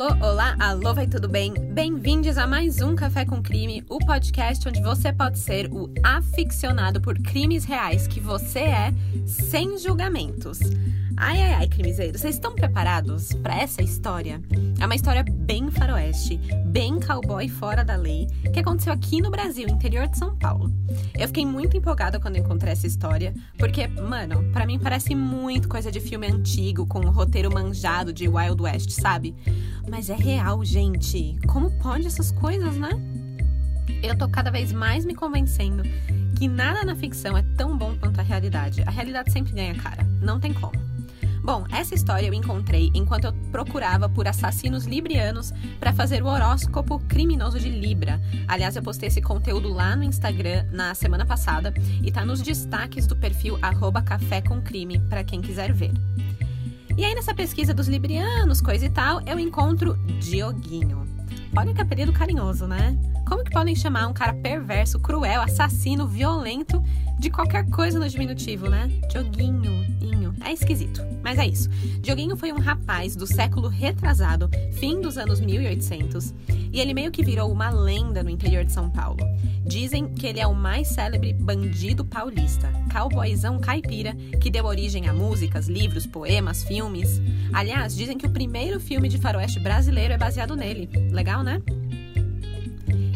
Alô, olá, alô, vai tudo bem? Bem-vindos a mais um Café com Crime, o podcast onde você pode ser o aficionado por crimes reais que você é, sem julgamentos. Ai, ai, ai, crimezeiros, vocês estão preparados para essa história? É uma história bem faroeste, bem cowboy fora da lei, que aconteceu aqui no Brasil, interior de São Paulo. Eu fiquei muito empolgada quando encontrei essa história, porque, mano, para mim parece muito coisa de filme antigo, com um roteiro manjado de Wild West, sabe? Mas é real, gente. Como pode essas coisas, né? Eu tô cada vez mais me convencendo que nada na ficção é tão bom quanto a realidade. A realidade sempre ganha cara, não tem como. Bom, essa história eu encontrei enquanto eu procurava por assassinos librianos para fazer o horóscopo criminoso de Libra. Aliás, eu postei esse conteúdo lá no Instagram na semana passada e tá nos destaques do perfil Café com Crime para quem quiser ver. E aí, nessa pesquisa dos librianos, coisa e tal, eu encontro Dioguinho. Olha que apelido carinhoso, né? Como que podem chamar um cara perverso, cruel, assassino, violento de qualquer coisa no diminutivo, né? Dioguinho, Inho. É esquisito, mas é isso. Dioguinho foi um rapaz do século retrasado, fim dos anos 1800, e ele meio que virou uma lenda no interior de São Paulo. Dizem que ele é o mais célebre bandido paulista, cowboyzão caipira, que deu origem a músicas, livros, poemas, filmes. Aliás, dizem que o primeiro filme de faroeste brasileiro é baseado nele. Legal, Arne.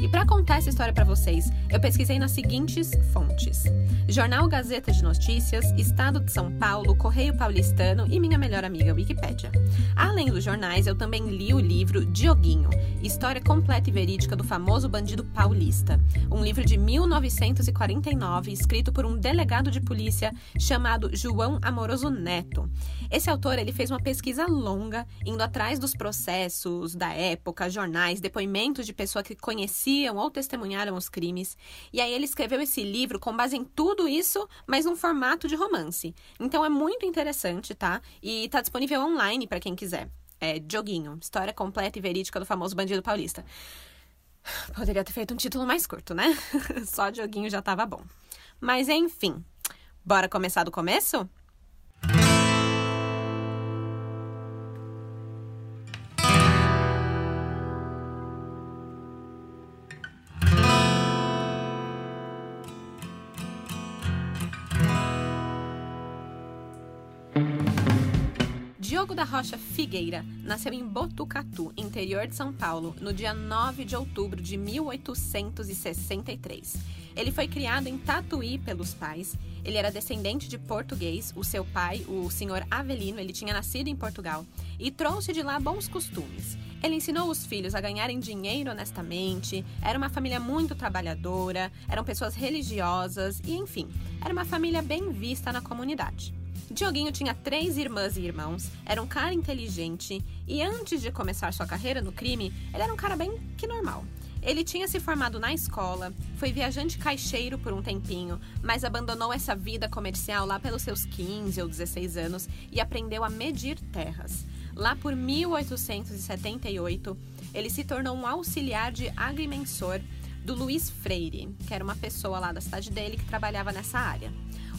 E para contar essa história para vocês, eu pesquisei nas seguintes fontes: Jornal Gazeta de Notícias, Estado de São Paulo, Correio Paulistano e minha melhor amiga Wikipédia. Além dos jornais, eu também li o livro Dioguinho, História completa e verídica do famoso bandido paulista, um livro de 1949 escrito por um delegado de polícia chamado João Amoroso Neto. Esse autor ele fez uma pesquisa longa, indo atrás dos processos da época, jornais, depoimentos de pessoas que conheciam ou testemunharam os crimes. E aí ele escreveu esse livro com base em tudo isso, mas num formato de romance. Então é muito interessante, tá? E tá disponível online para quem quiser. É Joguinho, história completa e verídica do famoso bandido paulista. Poderia ter feito um título mais curto, né? Só Joguinho já tava bom. Mas enfim, bora começar do começo? Diogo da Rocha Figueira nasceu em Botucatu, interior de São Paulo, no dia 9 de outubro de 1863. Ele foi criado em Tatuí pelos pais. Ele era descendente de português. O seu pai, o senhor Avelino, ele tinha nascido em Portugal e trouxe de lá bons costumes. Ele ensinou os filhos a ganharem dinheiro honestamente, era uma família muito trabalhadora, eram pessoas religiosas e, enfim, era uma família bem vista na comunidade. Dioguinho tinha três irmãs e irmãos, era um cara inteligente e antes de começar sua carreira no crime, ele era um cara bem que normal. Ele tinha se formado na escola, foi viajante caixeiro por um tempinho, mas abandonou essa vida comercial lá pelos seus 15 ou 16 anos e aprendeu a medir terras. Lá por 1878, ele se tornou um auxiliar de agrimensor do Luiz Freire, que era uma pessoa lá da cidade dele que trabalhava nessa área.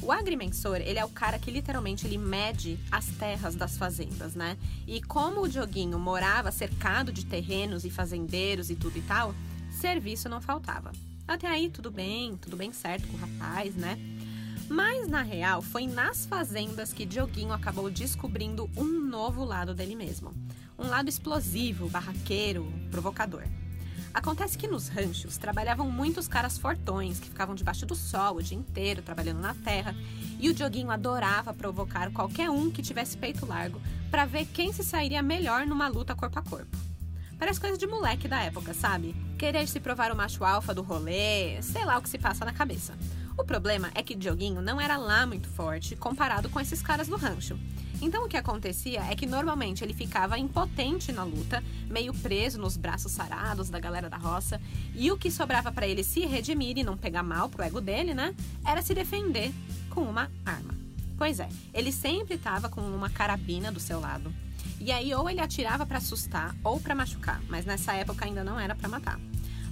O agrimensor, ele é o cara que literalmente ele mede as terras das fazendas, né? E como o Dioguinho morava cercado de terrenos e fazendeiros e tudo e tal, serviço não faltava. Até aí tudo bem, tudo bem certo com o rapaz, né? Mas na real, foi nas fazendas que Dioguinho acabou descobrindo um novo lado dele mesmo. Um lado explosivo, barraqueiro, provocador. Acontece que nos ranchos trabalhavam muitos caras fortões que ficavam debaixo do sol o dia inteiro trabalhando na terra, e o Dioguinho adorava provocar qualquer um que tivesse peito largo para ver quem se sairia melhor numa luta corpo a corpo. Parece coisa de moleque da época, sabe? Querer se provar o macho alfa do rolê, sei lá o que se passa na cabeça. O problema é que Dioguinho não era lá muito forte comparado com esses caras do rancho. Então o que acontecia é que normalmente ele ficava impotente na luta, meio preso nos braços sarados da galera da roça, e o que sobrava para ele se redimir e não pegar mal pro ego dele, né, era se defender com uma arma. Pois é, ele sempre estava com uma carabina do seu lado. E aí ou ele atirava para assustar ou para machucar, mas nessa época ainda não era para matar.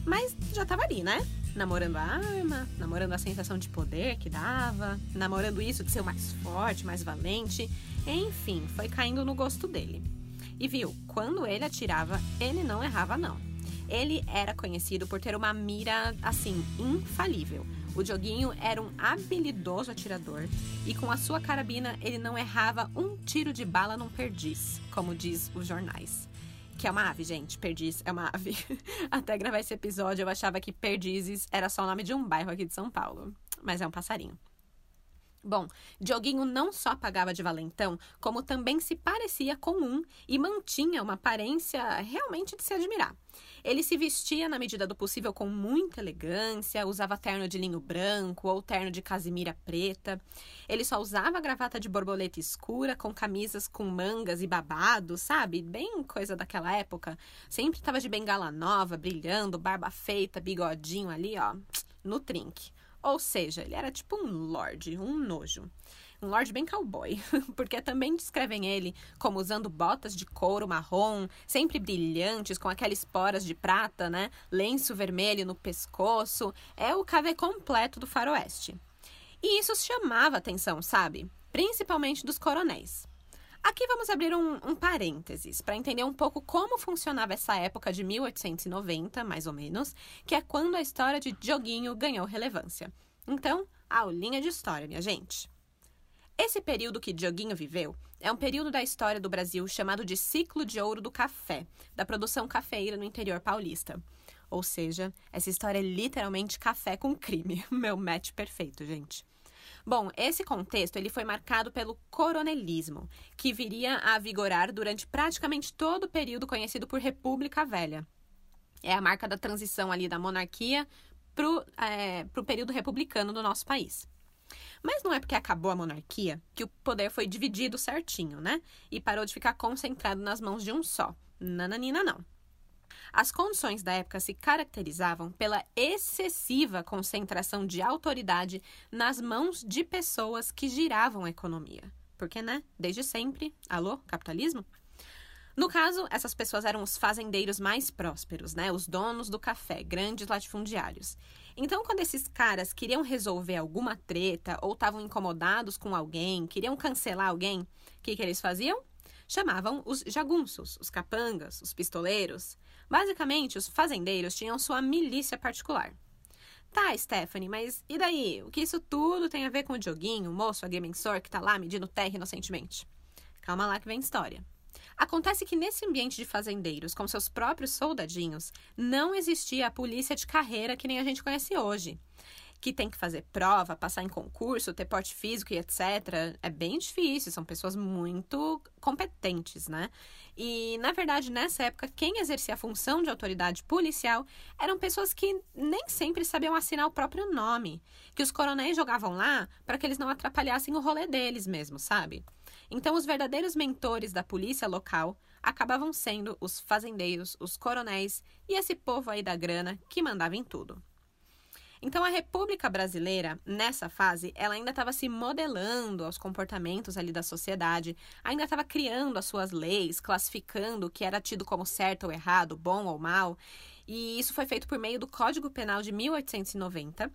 Mas já tava ali, né? namorando a arma, namorando a sensação de poder que dava, namorando isso de ser o mais forte, mais valente. Enfim, foi caindo no gosto dele. E viu, quando ele atirava, ele não errava não. Ele era conhecido por ter uma mira assim infalível. O Dioguinho era um habilidoso atirador e com a sua carabina ele não errava um tiro de bala num perdiz, como diz os jornais. Que é uma ave, gente. Perdiz é uma ave. Até gravar esse episódio eu achava que Perdizes era só o nome de um bairro aqui de São Paulo. Mas é um passarinho. Bom, Dioguinho não só pagava de valentão, como também se parecia comum e mantinha uma aparência realmente de se admirar. Ele se vestia na medida do possível com muita elegância, usava terno de linho branco ou terno de casimira preta. Ele só usava gravata de borboleta escura com camisas com mangas e babados, sabe? Bem coisa daquela época. Sempre estava de bengala nova, brilhando, barba feita, bigodinho ali, ó, no trinque. Ou seja, ele era tipo um lord, um nojo. Um lord bem cowboy, porque também descrevem ele como usando botas de couro marrom, sempre brilhantes, com aquelas esporas de prata, né? Lenço vermelho no pescoço. É o cavê completo do faroeste. E isso chamava atenção, sabe? Principalmente dos coronéis. Aqui vamos abrir um, um parênteses para entender um pouco como funcionava essa época de 1890, mais ou menos, que é quando a história de Dioguinho ganhou relevância. Então, aulinha de história, minha gente. Esse período que Dioguinho viveu é um período da história do Brasil chamado de ciclo de ouro do café, da produção cafeira no interior paulista. Ou seja, essa história é literalmente café com crime. Meu match perfeito, gente. Bom, esse contexto ele foi marcado pelo coronelismo, que viria a vigorar durante praticamente todo o período conhecido por República Velha. É a marca da transição ali da monarquia para o é, período republicano do nosso país. Mas não é porque acabou a monarquia que o poder foi dividido certinho, né? E parou de ficar concentrado nas mãos de um só. Nananina, não. As condições da época se caracterizavam pela excessiva concentração de autoridade nas mãos de pessoas que giravam a economia. Porque, né? Desde sempre, alô, capitalismo? No caso, essas pessoas eram os fazendeiros mais prósperos, né? Os donos do café, grandes latifundiários. Então, quando esses caras queriam resolver alguma treta ou estavam incomodados com alguém, queriam cancelar alguém, o que, que eles faziam? Chamavam os jagunços, os capangas, os pistoleiros. Basicamente, os fazendeiros tinham sua milícia particular. Tá, Stephanie, mas e daí? O que isso tudo tem a ver com o Dioguinho, o moço agrimensor que tá lá medindo terra inocentemente? Calma lá que vem história. Acontece que nesse ambiente de fazendeiros, com seus próprios soldadinhos, não existia a polícia de carreira que nem a gente conhece hoje que tem que fazer prova, passar em concurso, ter porte físico e etc. É bem difícil, são pessoas muito competentes, né? E, na verdade, nessa época, quem exercia a função de autoridade policial eram pessoas que nem sempre sabiam assinar o próprio nome, que os coronéis jogavam lá para que eles não atrapalhassem o rolê deles mesmo, sabe? Então, os verdadeiros mentores da polícia local acabavam sendo os fazendeiros, os coronéis e esse povo aí da grana que mandava em tudo. Então a República Brasileira, nessa fase, ela ainda estava se modelando aos comportamentos ali da sociedade, ainda estava criando as suas leis, classificando o que era tido como certo ou errado, bom ou mal, e isso foi feito por meio do Código Penal de 1890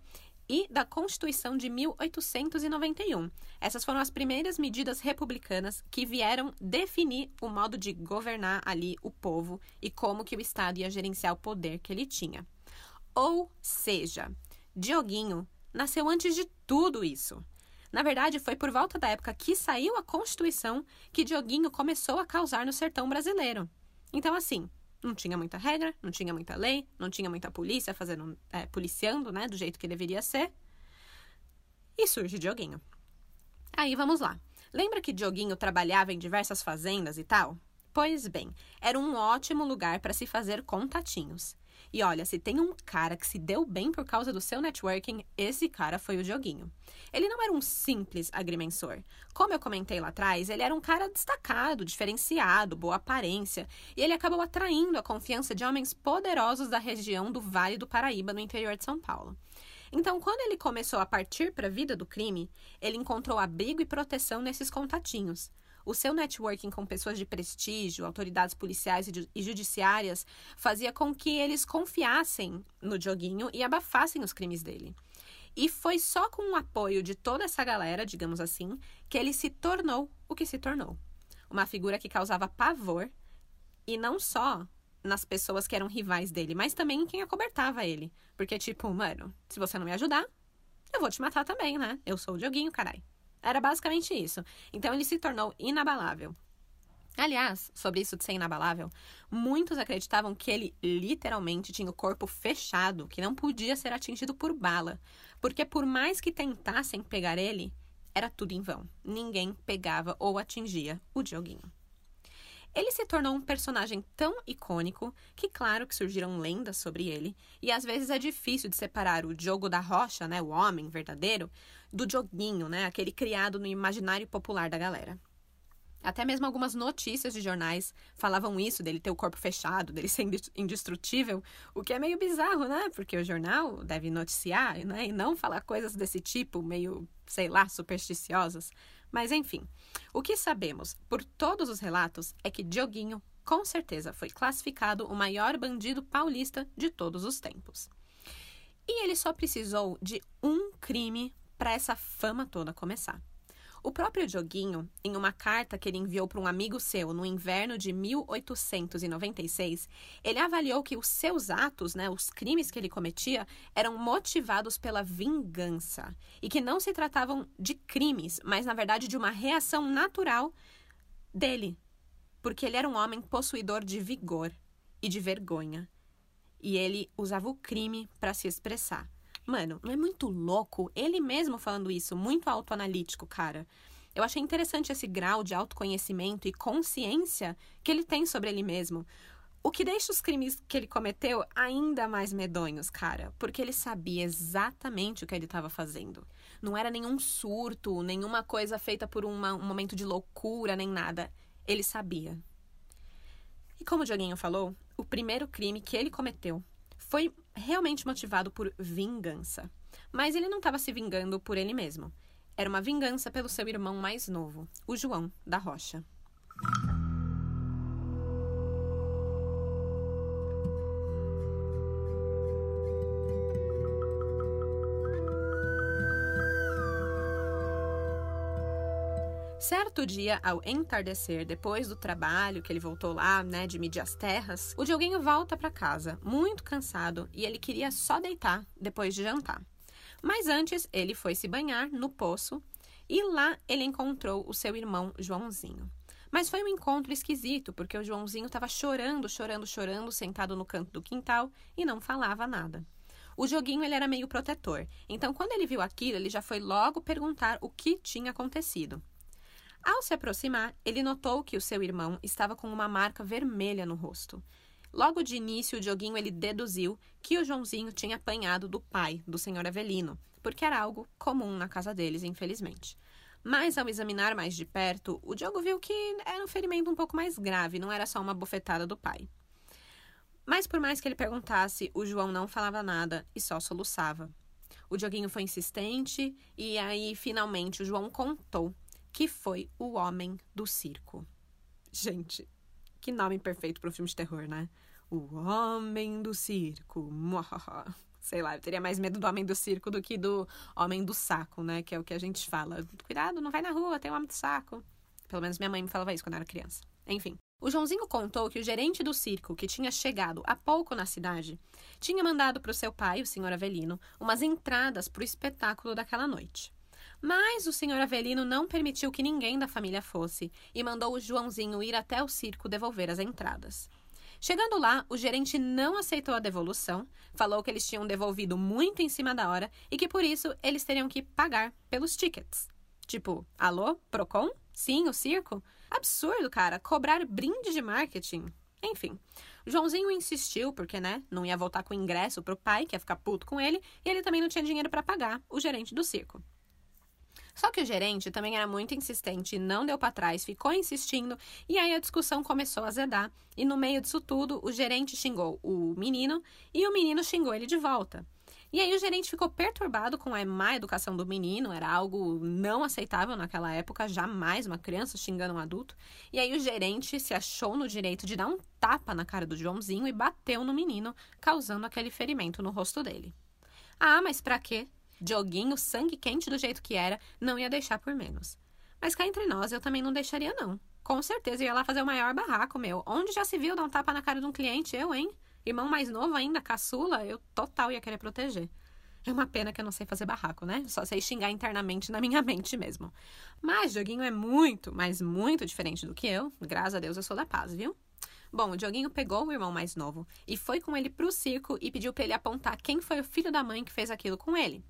e da Constituição de 1891. Essas foram as primeiras medidas republicanas que vieram definir o modo de governar ali o povo e como que o Estado ia gerenciar o poder que ele tinha. Ou seja, Dioguinho nasceu antes de tudo isso. Na verdade, foi por volta da época que saiu a Constituição que Dioguinho começou a causar no sertão brasileiro. Então, assim, não tinha muita regra, não tinha muita lei, não tinha muita polícia fazendo, é, policiando, né, do jeito que deveria ser. E surge Dioguinho. Aí vamos lá. Lembra que Dioguinho trabalhava em diversas fazendas e tal? Pois bem, era um ótimo lugar para se fazer contatinhos. E olha, se tem um cara que se deu bem por causa do seu networking, esse cara foi o Dioguinho. Ele não era um simples agrimensor. Como eu comentei lá atrás, ele era um cara destacado, diferenciado, boa aparência, e ele acabou atraindo a confiança de homens poderosos da região do Vale do Paraíba, no interior de São Paulo. Então, quando ele começou a partir para a vida do crime, ele encontrou abrigo e proteção nesses contatinhos. O seu networking com pessoas de prestígio, autoridades policiais e judiciárias, fazia com que eles confiassem no Dioguinho e abafassem os crimes dele. E foi só com o apoio de toda essa galera, digamos assim, que ele se tornou o que se tornou. Uma figura que causava pavor, E não só nas pessoas que eram rivais dele, mas também em quem acobertava ele. Porque, tipo, mano, se você não me ajudar, eu vou te matar também, né? Eu sou o Dioguinho, carai. Era basicamente isso. Então ele se tornou inabalável. Aliás, sobre isso de ser inabalável, muitos acreditavam que ele literalmente tinha o corpo fechado, que não podia ser atingido por bala, porque por mais que tentassem pegar ele, era tudo em vão. Ninguém pegava ou atingia o Dioguinho. Ele se tornou um personagem tão icônico que, claro, que surgiram lendas sobre ele, e às vezes é difícil de separar o Diogo da Rocha, né, o homem verdadeiro, do Dioguinho, né, aquele criado no imaginário popular da galera. Até mesmo algumas notícias de jornais falavam isso, dele ter o corpo fechado, dele ser indestrutível, o que é meio bizarro, né? Porque o jornal deve noticiar, né? E não falar coisas desse tipo, meio, sei lá, supersticiosas. Mas enfim, o que sabemos por todos os relatos é que Dioguinho, com certeza, foi classificado o maior bandido paulista de todos os tempos. E ele só precisou de um crime para essa fama toda começar. O próprio Dioguinho, em uma carta que ele enviou para um amigo seu no inverno de 1896, ele avaliou que os seus atos, né, os crimes que ele cometia, eram motivados pela vingança e que não se tratavam de crimes, mas na verdade de uma reação natural dele, porque ele era um homem possuidor de vigor e de vergonha. E ele usava o crime para se expressar. Mano, não é muito louco? Ele mesmo falando isso, muito autoanalítico, cara. Eu achei interessante esse grau de autoconhecimento e consciência que ele tem sobre ele mesmo. O que deixa os crimes que ele cometeu ainda mais medonhos, cara, porque ele sabia exatamente o que ele estava fazendo. Não era nenhum surto, nenhuma coisa feita por uma, um momento de loucura, nem nada. Ele sabia. E como o Dioguinho falou, o primeiro crime que ele cometeu foi realmente motivado por vingança. Mas ele não estava se vingando por ele mesmo. Era uma vingança pelo seu irmão mais novo, o João da Rocha. Certo dia, ao entardecer, depois do trabalho que ele voltou lá, né, de medir as terras, o Dioguinho volta para casa, muito cansado, e ele queria só deitar depois de jantar. Mas antes, ele foi se banhar no poço e lá ele encontrou o seu irmão Joãozinho. Mas foi um encontro esquisito, porque o Joãozinho estava chorando, chorando, chorando, sentado no canto do quintal e não falava nada. O joguinho ele era meio protetor, então quando ele viu aquilo, ele já foi logo perguntar o que tinha acontecido. Ao se aproximar, ele notou que o seu irmão estava com uma marca vermelha no rosto. Logo de início, o Dioguinho ele deduziu que o Joãozinho tinha apanhado do pai, do senhor Avelino, porque era algo comum na casa deles, infelizmente. Mas ao examinar mais de perto, o Diogo viu que era um ferimento um pouco mais grave, não era só uma bofetada do pai. Mas por mais que ele perguntasse, o João não falava nada e só soluçava. O Dioguinho foi insistente e aí finalmente o João contou que foi O Homem do Circo. Gente, que nome perfeito para um filme de terror, né? O Homem do Circo. Sei lá, eu teria mais medo do Homem do Circo do que do Homem do Saco, né? Que é o que a gente fala. Cuidado, não vai na rua, tem o Homem do Saco. Pelo menos minha mãe me falava isso quando eu era criança. Enfim. O Joãozinho contou que o gerente do circo, que tinha chegado há pouco na cidade, tinha mandado para o seu pai, o senhor Avelino, umas entradas para o espetáculo daquela noite. Mas o senhor Avelino não permitiu que ninguém da família fosse e mandou o Joãozinho ir até o circo devolver as entradas. Chegando lá, o gerente não aceitou a devolução, falou que eles tinham devolvido muito em cima da hora e que por isso eles teriam que pagar pelos tickets. Tipo, alô, Procon? Sim, o circo? Absurdo, cara, cobrar brinde de marketing. Enfim, Joãozinho insistiu, porque, né, não ia voltar com o ingresso pro pai, que ia ficar puto com ele, e ele também não tinha dinheiro para pagar o gerente do circo. Só que o gerente também era muito insistente e não deu para trás, ficou insistindo, e aí a discussão começou a azedar. E no meio disso tudo, o gerente xingou o menino e o menino xingou ele de volta. E aí o gerente ficou perturbado com a má educação do menino, era algo não aceitável naquela época, jamais uma criança xingando um adulto. E aí o gerente se achou no direito de dar um tapa na cara do Joãozinho e bateu no menino, causando aquele ferimento no rosto dele. Ah, mas para quê? Dioguinho, sangue quente do jeito que era, não ia deixar por menos. Mas cá entre nós, eu também não deixaria, não. Com certeza ia lá fazer o maior barraco, meu. Onde já se viu dar um tapa na cara de um cliente? Eu, hein? Irmão mais novo ainda, caçula, eu total ia querer proteger. É uma pena que eu não sei fazer barraco, né? Só sei xingar internamente na minha mente mesmo. Mas Dioguinho é muito, mas muito diferente do que eu. Graças a Deus eu sou da paz, viu? Bom, o Dioguinho pegou o irmão mais novo e foi com ele pro circo e pediu para ele apontar quem foi o filho da mãe que fez aquilo com ele.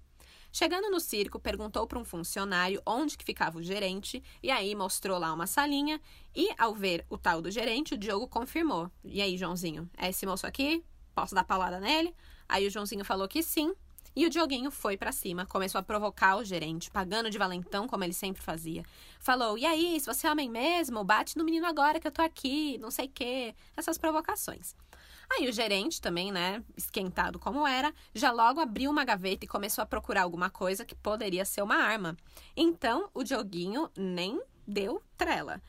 Chegando no circo, perguntou para um funcionário onde que ficava o gerente e aí mostrou lá uma salinha e ao ver o tal do gerente, o Diogo confirmou. E aí, Joãozinho, é esse moço aqui? Posso dar paulada nele? Aí o Joãozinho falou que sim. E o Dioguinho foi para cima, começou a provocar o gerente, pagando de valentão como ele sempre fazia. Falou: "E aí, se você é homem mesmo, bate no menino agora que eu tô aqui, não sei quê". Essas provocações. Aí o gerente também, né, esquentado como era, já logo abriu uma gaveta e começou a procurar alguma coisa que poderia ser uma arma. Então o Dioguinho nem deu trela.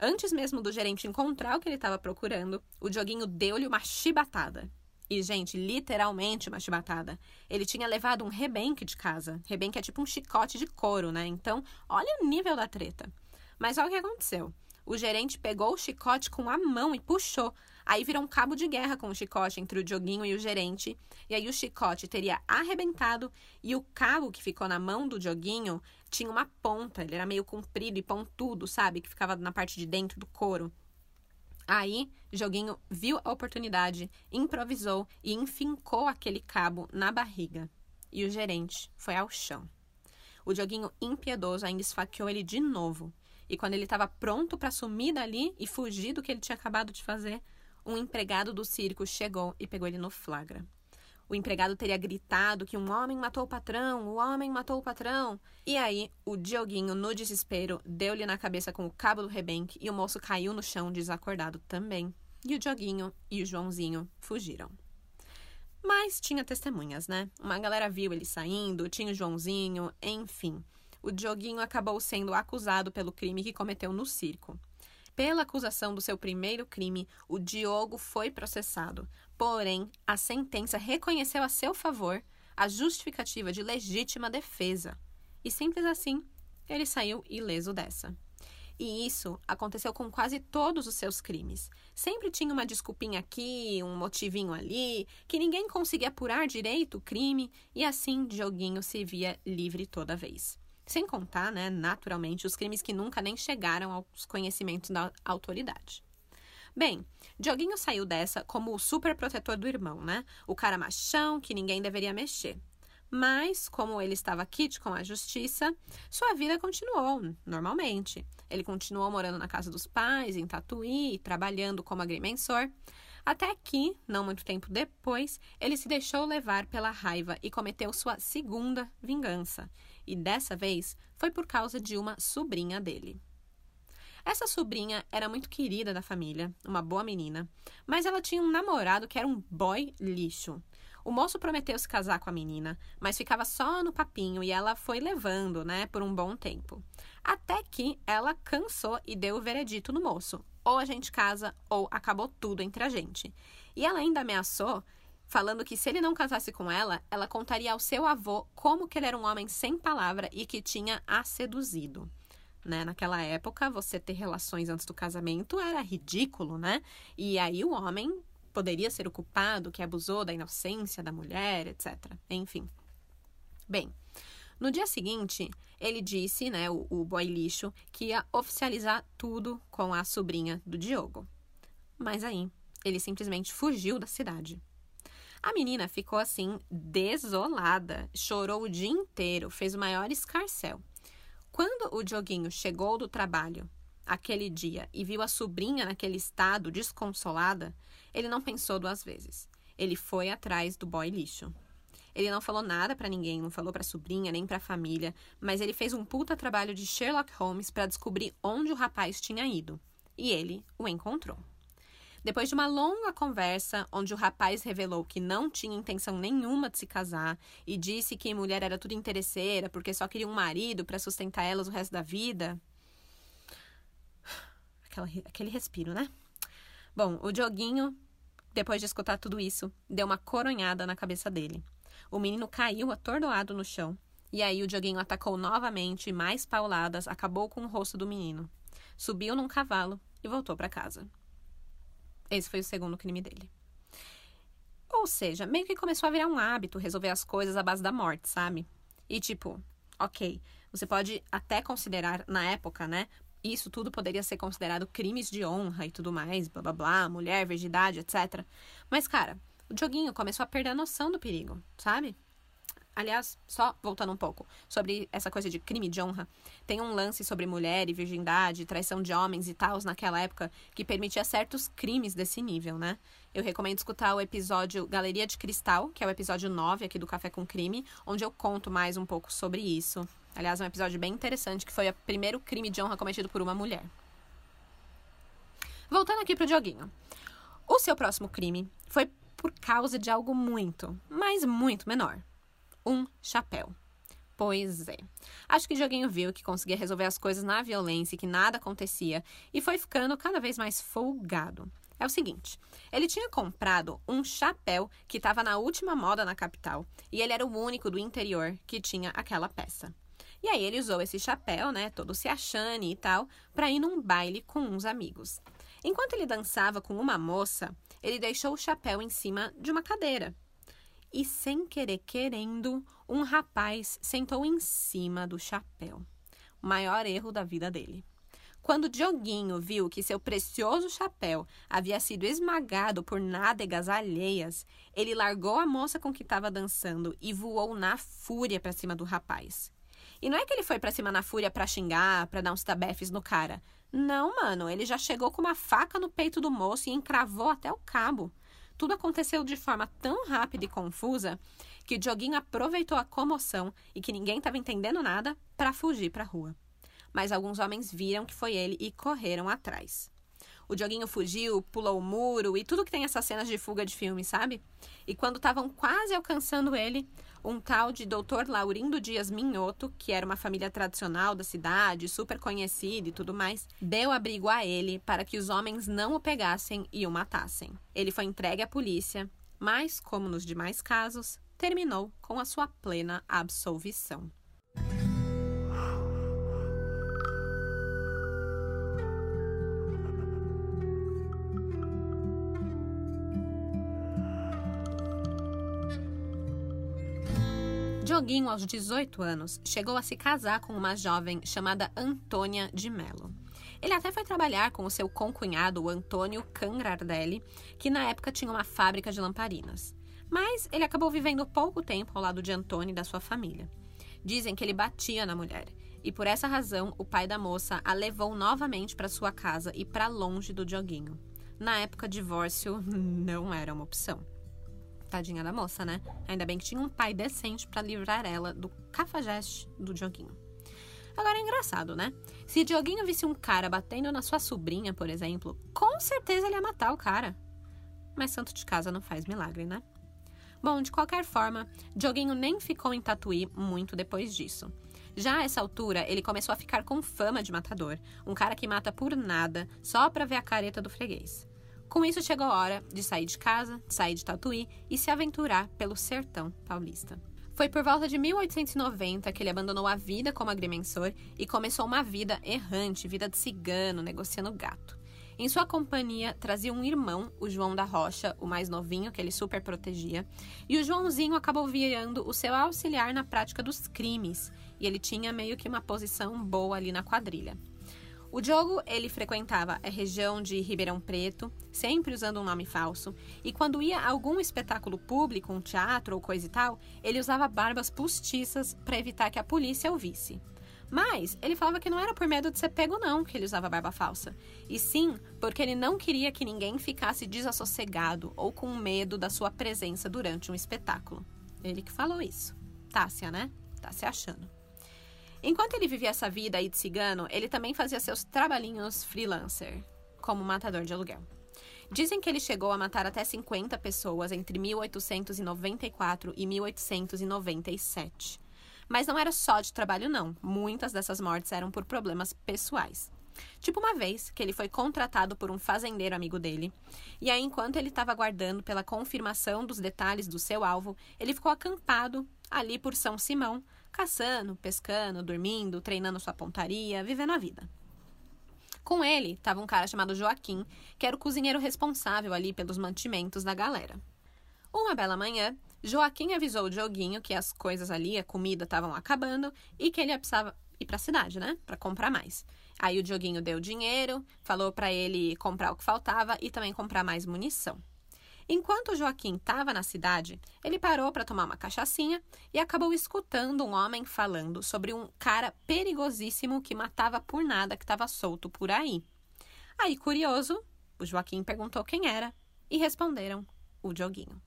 Antes mesmo do gerente encontrar o que ele estava procurando, o Dioguinho deu-lhe uma chibatada. E, gente, literalmente uma chibatada. Ele tinha levado um rebenque de casa. Rebenque é tipo um chicote de couro, né? Então, olha o nível da treta. Mas olha o que aconteceu. O gerente pegou o chicote com a mão e puxou. Aí virou um cabo de guerra com o chicote entre o Dioguinho e o gerente. E aí o chicote teria arrebentado e o cabo que ficou na mão do Dioguinho tinha uma ponta. Ele era meio comprido e pontudo, sabe? Que ficava na parte de dentro do couro. Aí, Joguinho viu a oportunidade, improvisou e enfincou aquele cabo na barriga. E o gerente foi ao chão. O Joguinho, impiedoso, ainda esfaqueou ele de novo. E quando ele estava pronto para sumir dali e fugir do que ele tinha acabado de fazer, um empregado do circo chegou e pegou ele no flagra. O empregado teria gritado que um homem matou o patrão, o homem matou o patrão. E aí, o Dioguinho, no desespero, deu-lhe na cabeça com o cabo do rebenque e o moço caiu no chão desacordado também. E o Dioguinho e o Joãozinho fugiram. Mas tinha testemunhas, né? Uma galera viu ele saindo, tinha o Joãozinho, enfim o Dioguinho acabou sendo acusado pelo crime que cometeu no circo. Pela acusação do seu primeiro crime, o Diogo foi processado. Porém, a sentença reconheceu a seu favor a justificativa de legítima defesa. E simples assim, ele saiu ileso dessa. E isso aconteceu com quase todos os seus crimes. Sempre tinha uma desculpinha aqui, um motivinho ali, que ninguém conseguia apurar direito o crime, e assim Dioguinho se via livre toda vez. Sem contar, né, naturalmente, os crimes que nunca nem chegaram aos conhecimentos da autoridade. Bem, Dioguinho saiu dessa como o super protetor do irmão, né? O cara machão que ninguém deveria mexer. Mas, como ele estava kit com a justiça, sua vida continuou normalmente. Ele continuou morando na casa dos pais, em Tatuí, trabalhando como agrimensor. Até que, não muito tempo depois, ele se deixou levar pela raiva e cometeu sua segunda vingança. E dessa vez foi por causa de uma sobrinha dele. Essa sobrinha era muito querida da família, uma boa menina, mas ela tinha um namorado que era um boy lixo. O moço prometeu se casar com a menina, mas ficava só no papinho e ela foi levando, né, por um bom tempo. Até que ela cansou e deu o veredito no moço: ou a gente casa ou acabou tudo entre a gente. E ela ainda ameaçou falando que se ele não casasse com ela, ela contaria ao seu avô como que ele era um homem sem palavra e que tinha a seduzido. Né? Naquela época, você ter relações antes do casamento era ridículo, né? E aí o homem poderia ser o culpado que abusou da inocência da mulher, etc. Enfim. Bem, no dia seguinte, ele disse, né, o, o boy lixo, que ia oficializar tudo com a sobrinha do Diogo. Mas aí, ele simplesmente fugiu da cidade. A menina ficou assim, desolada, chorou o dia inteiro, fez o maior escarcel. Quando o Dioguinho chegou do trabalho aquele dia e viu a sobrinha naquele estado desconsolada, ele não pensou duas vezes. Ele foi atrás do boy lixo. Ele não falou nada para ninguém, não falou para sobrinha nem para família, mas ele fez um puta trabalho de Sherlock Holmes para descobrir onde o rapaz tinha ido. E ele o encontrou. Depois de uma longa conversa, onde o rapaz revelou que não tinha intenção nenhuma de se casar e disse que mulher era tudo interesseira porque só queria um marido para sustentar elas o resto da vida. Aquela, aquele respiro, né? Bom, o Dioguinho, depois de escutar tudo isso, deu uma coronhada na cabeça dele. O menino caiu atordoado no chão. E aí o Dioguinho atacou novamente, mais pauladas, acabou com o rosto do menino. subiu num cavalo e voltou para casa. Esse foi o segundo crime dele. Ou seja, meio que começou a virar um hábito resolver as coisas à base da morte, sabe? E tipo, ok, você pode até considerar, na época, né? Isso tudo poderia ser considerado crimes de honra e tudo mais, blá blá blá, mulher, virgindade, etc. Mas, cara, o joguinho começou a perder a noção do perigo, sabe? Aliás, só voltando um pouco sobre essa coisa de crime de honra, tem um lance sobre mulher e virgindade, traição de homens e tal naquela época que permitia certos crimes desse nível, né? Eu recomendo escutar o episódio Galeria de Cristal, que é o episódio 9 aqui do Café com Crime, onde eu conto mais um pouco sobre isso. Aliás, é um episódio bem interessante que foi o primeiro crime de honra cometido por uma mulher. Voltando aqui pro joguinho. O seu próximo crime foi por causa de algo muito, mas muito menor um chapéu. Pois é. Acho que Joguinho viu que conseguia resolver as coisas na violência e que nada acontecia e foi ficando cada vez mais folgado. É o seguinte: ele tinha comprado um chapéu que estava na última moda na capital e ele era o único do interior que tinha aquela peça. E aí ele usou esse chapéu, né, todo se achando e tal, para ir num baile com uns amigos. Enquanto ele dançava com uma moça, ele deixou o chapéu em cima de uma cadeira e, sem querer querendo, um rapaz sentou em cima do chapéu. O maior erro da vida dele. Quando Dioguinho viu que seu precioso chapéu havia sido esmagado por nádegas alheias, ele largou a moça com que estava dançando e voou na fúria para cima do rapaz. E não é que ele foi para cima na fúria para xingar, para dar uns tabefes no cara. Não, mano, ele já chegou com uma faca no peito do moço e encravou até o cabo. Tudo aconteceu de forma tão rápida e confusa que Dioguinho aproveitou a comoção e que ninguém estava entendendo nada para fugir para a rua. Mas alguns homens viram que foi ele e correram atrás. O Dioguinho fugiu, pulou o muro e tudo que tem essas cenas de fuga de filme, sabe? E quando estavam quase alcançando ele, um tal de Dr. Laurindo Dias Minhoto, que era uma família tradicional da cidade, super conhecida e tudo mais, deu abrigo a ele para que os homens não o pegassem e o matassem. Ele foi entregue à polícia, mas, como nos demais casos, terminou com a sua plena absolvição. Dioguinho, aos 18 anos, chegou a se casar com uma jovem chamada Antônia de Mello. Ele até foi trabalhar com o seu concunhado, Antônio Cangrardelli, que na época tinha uma fábrica de lamparinas. Mas ele acabou vivendo pouco tempo ao lado de Antônio e da sua família. Dizem que ele batia na mulher, e por essa razão o pai da moça a levou novamente para sua casa e para longe do Dioguinho. Na época, divórcio não era uma opção. Tadinha da moça, né? Ainda bem que tinha um pai decente para livrar ela do cafajeste do Dioguinho. Agora é engraçado, né? Se Dioguinho visse um cara batendo na sua sobrinha, por exemplo, com certeza ele ia matar o cara. Mas santo de casa não faz milagre, né? Bom, de qualquer forma, Dioguinho nem ficou em Tatuí muito depois disso. Já a essa altura, ele começou a ficar com fama de matador, um cara que mata por nada, só pra ver a careta do freguês. Com isso, chegou a hora de sair de casa, sair de Tatuí e se aventurar pelo sertão paulista. Foi por volta de 1890 que ele abandonou a vida como agrimensor e começou uma vida errante, vida de cigano, negociando gato. Em sua companhia trazia um irmão, o João da Rocha, o mais novinho, que ele super protegia, e o Joãozinho acabou virando o seu auxiliar na prática dos crimes, e ele tinha meio que uma posição boa ali na quadrilha. O Diogo, ele frequentava a região de Ribeirão Preto, sempre usando um nome falso, e quando ia a algum espetáculo público, um teatro ou coisa e tal, ele usava barbas postiças para evitar que a polícia o visse. Mas ele falava que não era por medo de ser pego, não, que ele usava barba falsa. E sim porque ele não queria que ninguém ficasse desassossegado ou com medo da sua presença durante um espetáculo. Ele que falou isso. Tássia, né? Tá se achando. Enquanto ele vivia essa vida aí de cigano, ele também fazia seus trabalhinhos freelancer, como matador de aluguel. Dizem que ele chegou a matar até 50 pessoas entre 1894 e 1897. Mas não era só de trabalho, não. Muitas dessas mortes eram por problemas pessoais. Tipo uma vez que ele foi contratado por um fazendeiro amigo dele, e aí, enquanto ele estava aguardando pela confirmação dos detalhes do seu alvo, ele ficou acampado ali por São Simão, caçando, pescando, dormindo, treinando sua pontaria, vivendo a vida. Com ele estava um cara chamado Joaquim, que era o cozinheiro responsável ali pelos mantimentos da galera. Uma bela manhã, Joaquim avisou o Dioguinho que as coisas ali, a comida, estavam acabando e que ele precisava ir para a cidade, né, para comprar mais. Aí o Dioguinho deu dinheiro, falou para ele comprar o que faltava e também comprar mais munição. Enquanto o Joaquim estava na cidade, ele parou para tomar uma cachaçinha e acabou escutando um homem falando sobre um cara perigosíssimo que matava por nada que estava solto por aí. Aí, curioso, o Joaquim perguntou quem era e responderam o Dioguinho.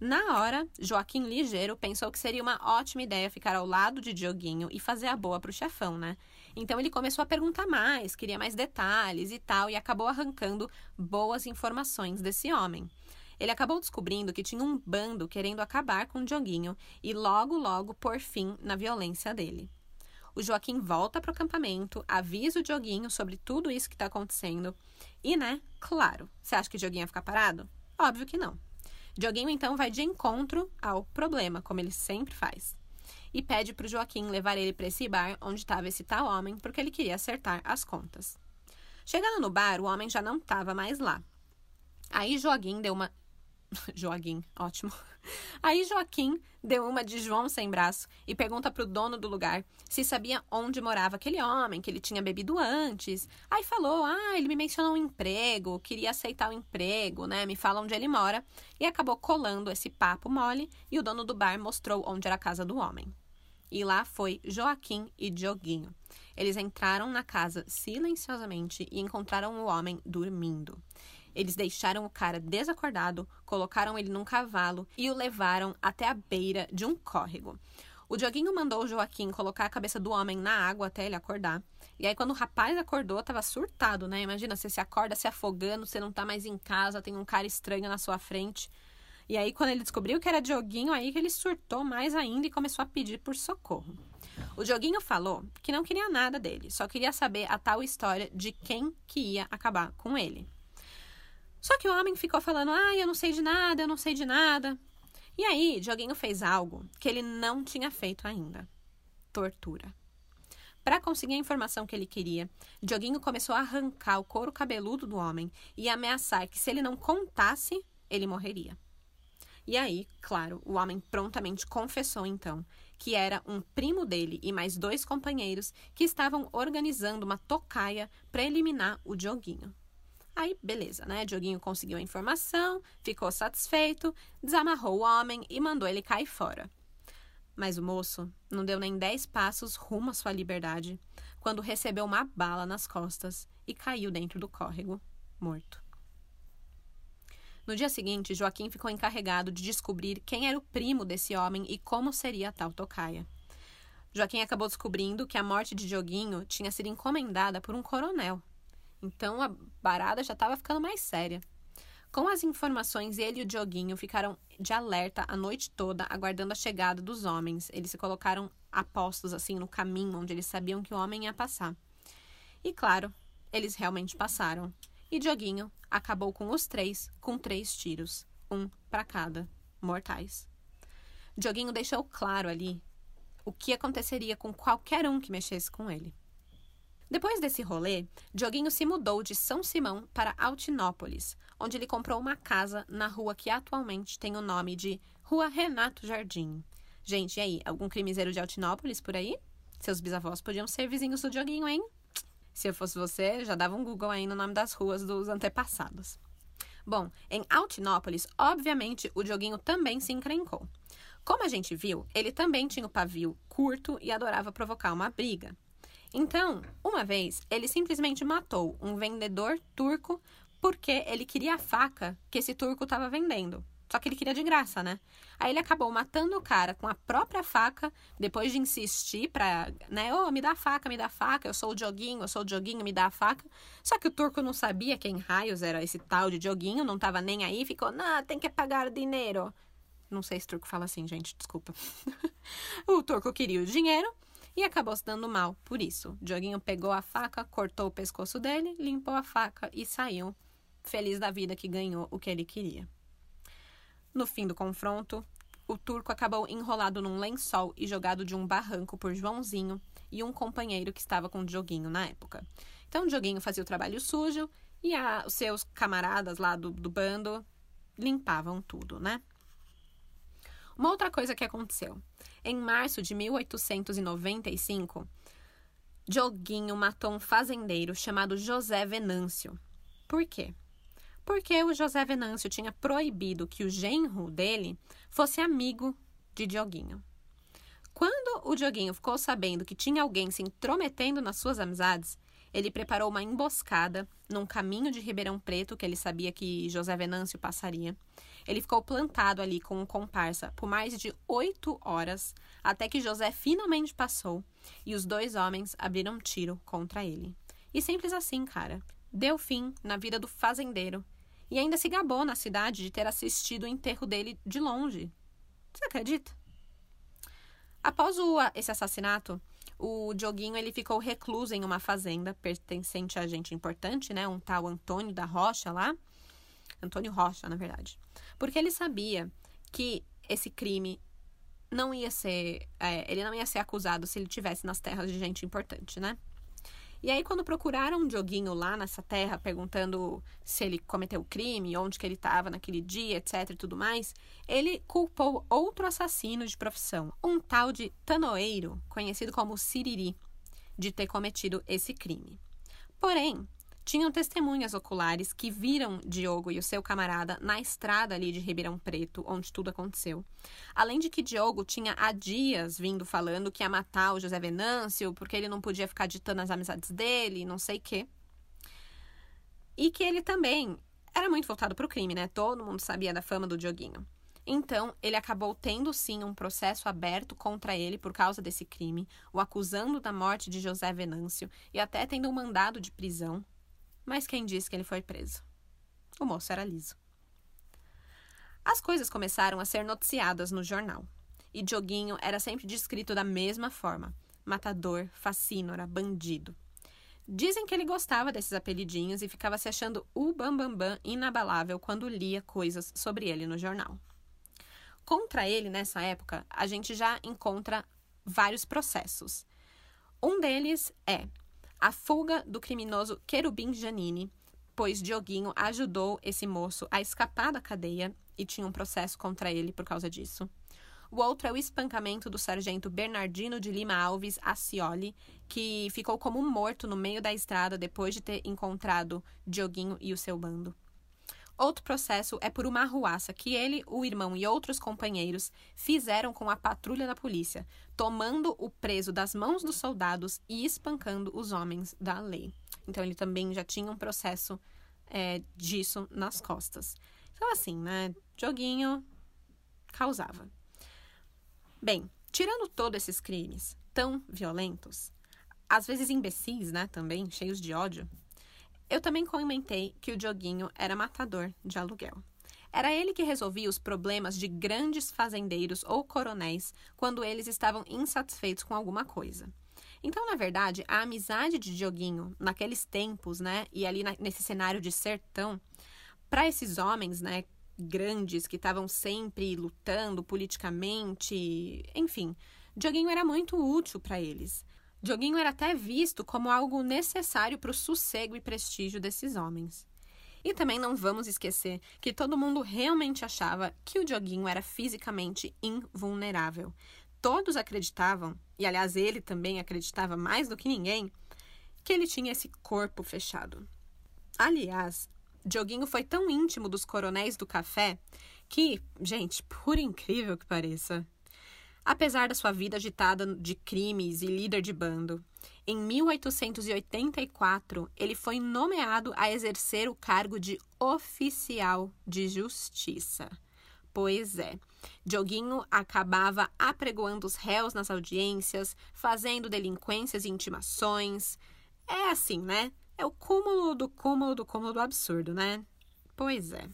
Na hora, Joaquim Ligeiro pensou que seria uma ótima ideia ficar ao lado de Dioguinho e fazer a boa pro chefão, né? Então ele começou a perguntar mais, queria mais detalhes e tal, e acabou arrancando boas informações desse homem. Ele acabou descobrindo que tinha um bando querendo acabar com o Dioguinho e logo, logo pôr fim na violência dele. O Joaquim volta para o acampamento, avisa o Dioguinho sobre tudo isso que está acontecendo. E, né, claro, você acha que o Dioguinho ia ficar parado? Óbvio que não. Dioguinho então vai de encontro ao problema, como ele sempre faz. E pede para o Joaquim levar ele para esse bar onde estava esse tal homem, porque ele queria acertar as contas. Chegando no bar, o homem já não estava mais lá. Aí Joaquim deu uma Joaquim, ótimo. Aí Joaquim deu uma de João sem braço e pergunta pro dono do lugar se sabia onde morava aquele homem, que ele tinha bebido antes. Aí falou: "Ah, ele me mencionou um emprego, queria aceitar o emprego, né? Me fala onde ele mora". E acabou colando esse papo mole e o dono do bar mostrou onde era a casa do homem. E lá foi Joaquim e Dioguinho. Eles entraram na casa silenciosamente e encontraram o homem dormindo. Eles deixaram o cara desacordado, colocaram ele num cavalo e o levaram até a beira de um córrego. O Dioguinho mandou o Joaquim colocar a cabeça do homem na água até ele acordar. E aí, quando o rapaz acordou, tava surtado, né? Imagina, você se acorda se afogando, você não tá mais em casa, tem um cara estranho na sua frente. E aí, quando ele descobriu que era Dioguinho, aí que ele surtou mais ainda e começou a pedir por socorro. O Dioguinho falou que não queria nada dele, só queria saber a tal história de quem que ia acabar com ele. Só que o homem ficou falando: ah, eu não sei de nada, eu não sei de nada. E aí, Dioguinho fez algo que ele não tinha feito ainda: tortura. Para conseguir a informação que ele queria, Dioguinho começou a arrancar o couro cabeludo do homem e ameaçar que se ele não contasse, ele morreria. E aí, claro, o homem prontamente confessou então que era um primo dele e mais dois companheiros que estavam organizando uma tocaia para eliminar o Dioguinho. Aí, beleza, né? Dioguinho conseguiu a informação, ficou satisfeito, desamarrou o homem e mandou ele cair fora. Mas o moço não deu nem dez passos rumo à sua liberdade quando recebeu uma bala nas costas e caiu dentro do córrego, morto. No dia seguinte, Joaquim ficou encarregado de descobrir quem era o primo desse homem e como seria a tal tocaia. Joaquim acabou descobrindo que a morte de Dioguinho tinha sido encomendada por um coronel então a barada já estava ficando mais séria. Com as informações, ele e o Dioguinho ficaram de alerta a noite toda, aguardando a chegada dos homens. Eles se colocaram apostos assim no caminho onde eles sabiam que o homem ia passar. E claro, eles realmente passaram. E Dioguinho acabou com os três com três tiros, um para cada, mortais. Dioguinho deixou claro ali o que aconteceria com qualquer um que mexesse com ele. Depois desse rolê, Dioguinho se mudou de São Simão para Altinópolis, onde ele comprou uma casa na rua que atualmente tem o nome de Rua Renato Jardim. Gente, e aí, algum crimiseiro de Altinópolis por aí? Seus bisavós podiam ser vizinhos do Dioguinho, hein? Se eu fosse você, já dava um Google aí no nome das ruas dos antepassados. Bom, em Altinópolis, obviamente, o Dioguinho também se encrencou. Como a gente viu, ele também tinha o pavio curto e adorava provocar uma briga. Então, uma vez, ele simplesmente matou um vendedor turco porque ele queria a faca que esse turco estava vendendo. Só que ele queria de graça, né? Aí ele acabou matando o cara com a própria faca, depois de insistir pra, né? Ô, oh, me dá a faca, me dá a faca, eu sou o Dioguinho, eu sou o Dioguinho, me dá a faca. Só que o turco não sabia quem raios era esse tal de Dioguinho, não tava nem aí, ficou, não, tem que pagar dinheiro. Não sei se turco fala assim, gente, desculpa. o turco queria o dinheiro, e acabou se dando mal por isso. Dioguinho pegou a faca, cortou o pescoço dele, limpou a faca e saiu, feliz da vida que ganhou o que ele queria. No fim do confronto, o turco acabou enrolado num lençol e jogado de um barranco por Joãozinho e um companheiro que estava com o Dioguinho na época. Então, o Dioguinho fazia o trabalho sujo e a, os seus camaradas lá do, do bando limpavam tudo, né? Uma outra coisa que aconteceu. Em março de 1895, Dioguinho matou um fazendeiro chamado José Venâncio. Por quê? Porque o José Venâncio tinha proibido que o genro dele fosse amigo de Dioguinho. Quando o Dioguinho ficou sabendo que tinha alguém se intrometendo nas suas amizades, ele preparou uma emboscada num caminho de Ribeirão Preto que ele sabia que José Venâncio passaria. Ele ficou plantado ali com um comparsa por mais de oito horas, até que José finalmente passou e os dois homens abriram tiro contra ele. E simples assim, cara. Deu fim na vida do fazendeiro e ainda se gabou na cidade de ter assistido o enterro dele de longe. Você acredita? Após o, esse assassinato, o Dioguinho ele ficou recluso em uma fazenda pertencente a gente importante, né? Um tal Antônio da Rocha lá. Antônio Rocha, na verdade. Porque ele sabia que esse crime não ia ser. É, ele não ia ser acusado se ele tivesse nas terras de gente importante, né? E aí, quando procuraram o Dioguinho lá nessa terra, perguntando se ele cometeu o crime, onde que ele estava naquele dia, etc e tudo mais, ele culpou outro assassino de profissão, um tal de Tanoeiro, conhecido como Siriri, de ter cometido esse crime. Porém, tinham testemunhas oculares que viram Diogo e o seu camarada na estrada ali de Ribeirão Preto, onde tudo aconteceu. Além de que Diogo tinha há dias vindo falando que ia matar o José Venâncio, porque ele não podia ficar ditando as amizades dele, não sei o quê. E que ele também era muito voltado para o crime, né? Todo mundo sabia da fama do Dioguinho. Então, ele acabou tendo sim um processo aberto contra ele por causa desse crime, o acusando da morte de José Venâncio e até tendo um mandado de prisão mas quem disse que ele foi preso? O moço era liso. As coisas começaram a ser noticiadas no jornal. E Dioguinho era sempre descrito da mesma forma: matador, facínora, bandido. Dizem que ele gostava desses apelidinhos e ficava se achando o bambambam bam, bam, inabalável quando lia coisas sobre ele no jornal. Contra ele, nessa época, a gente já encontra vários processos. Um deles é a fuga do criminoso Querubim Janine, pois Dioguinho ajudou esse moço a escapar da cadeia e tinha um processo contra ele por causa disso. O outro é o espancamento do sargento Bernardino de Lima Alves Acioli, que ficou como morto no meio da estrada depois de ter encontrado Dioguinho e o seu bando. Outro processo é por uma arruaça que ele, o irmão e outros companheiros fizeram com a patrulha da polícia, tomando o preso das mãos dos soldados e espancando os homens da lei. Então ele também já tinha um processo é, disso nas costas. Então, assim, né? Joguinho causava. Bem, tirando todos esses crimes tão violentos, às vezes imbecis, né? Também, cheios de ódio, eu também comentei que o Dioguinho era matador de aluguel. Era ele que resolvia os problemas de grandes fazendeiros ou coronéis quando eles estavam insatisfeitos com alguma coisa. Então, na verdade, a amizade de Dioguinho naqueles tempos, né, e ali na, nesse cenário de sertão, para esses homens, né, grandes que estavam sempre lutando politicamente, enfim, Dioguinho era muito útil para eles. Dioguinho era até visto como algo necessário para o sossego e prestígio desses homens. E também não vamos esquecer que todo mundo realmente achava que o Dioguinho era fisicamente invulnerável. Todos acreditavam, e aliás ele também acreditava mais do que ninguém, que ele tinha esse corpo fechado. Aliás, Dioguinho foi tão íntimo dos coronéis do café que, gente, por incrível que pareça, apesar da sua vida agitada de crimes e líder de bando. Em 1884, ele foi nomeado a exercer o cargo de oficial de justiça. Pois é, Dioguinho acabava apregoando os réus nas audiências, fazendo delinquências e intimações. É assim, né? É o cúmulo do cúmulo do cúmulo do absurdo, né? Pois é.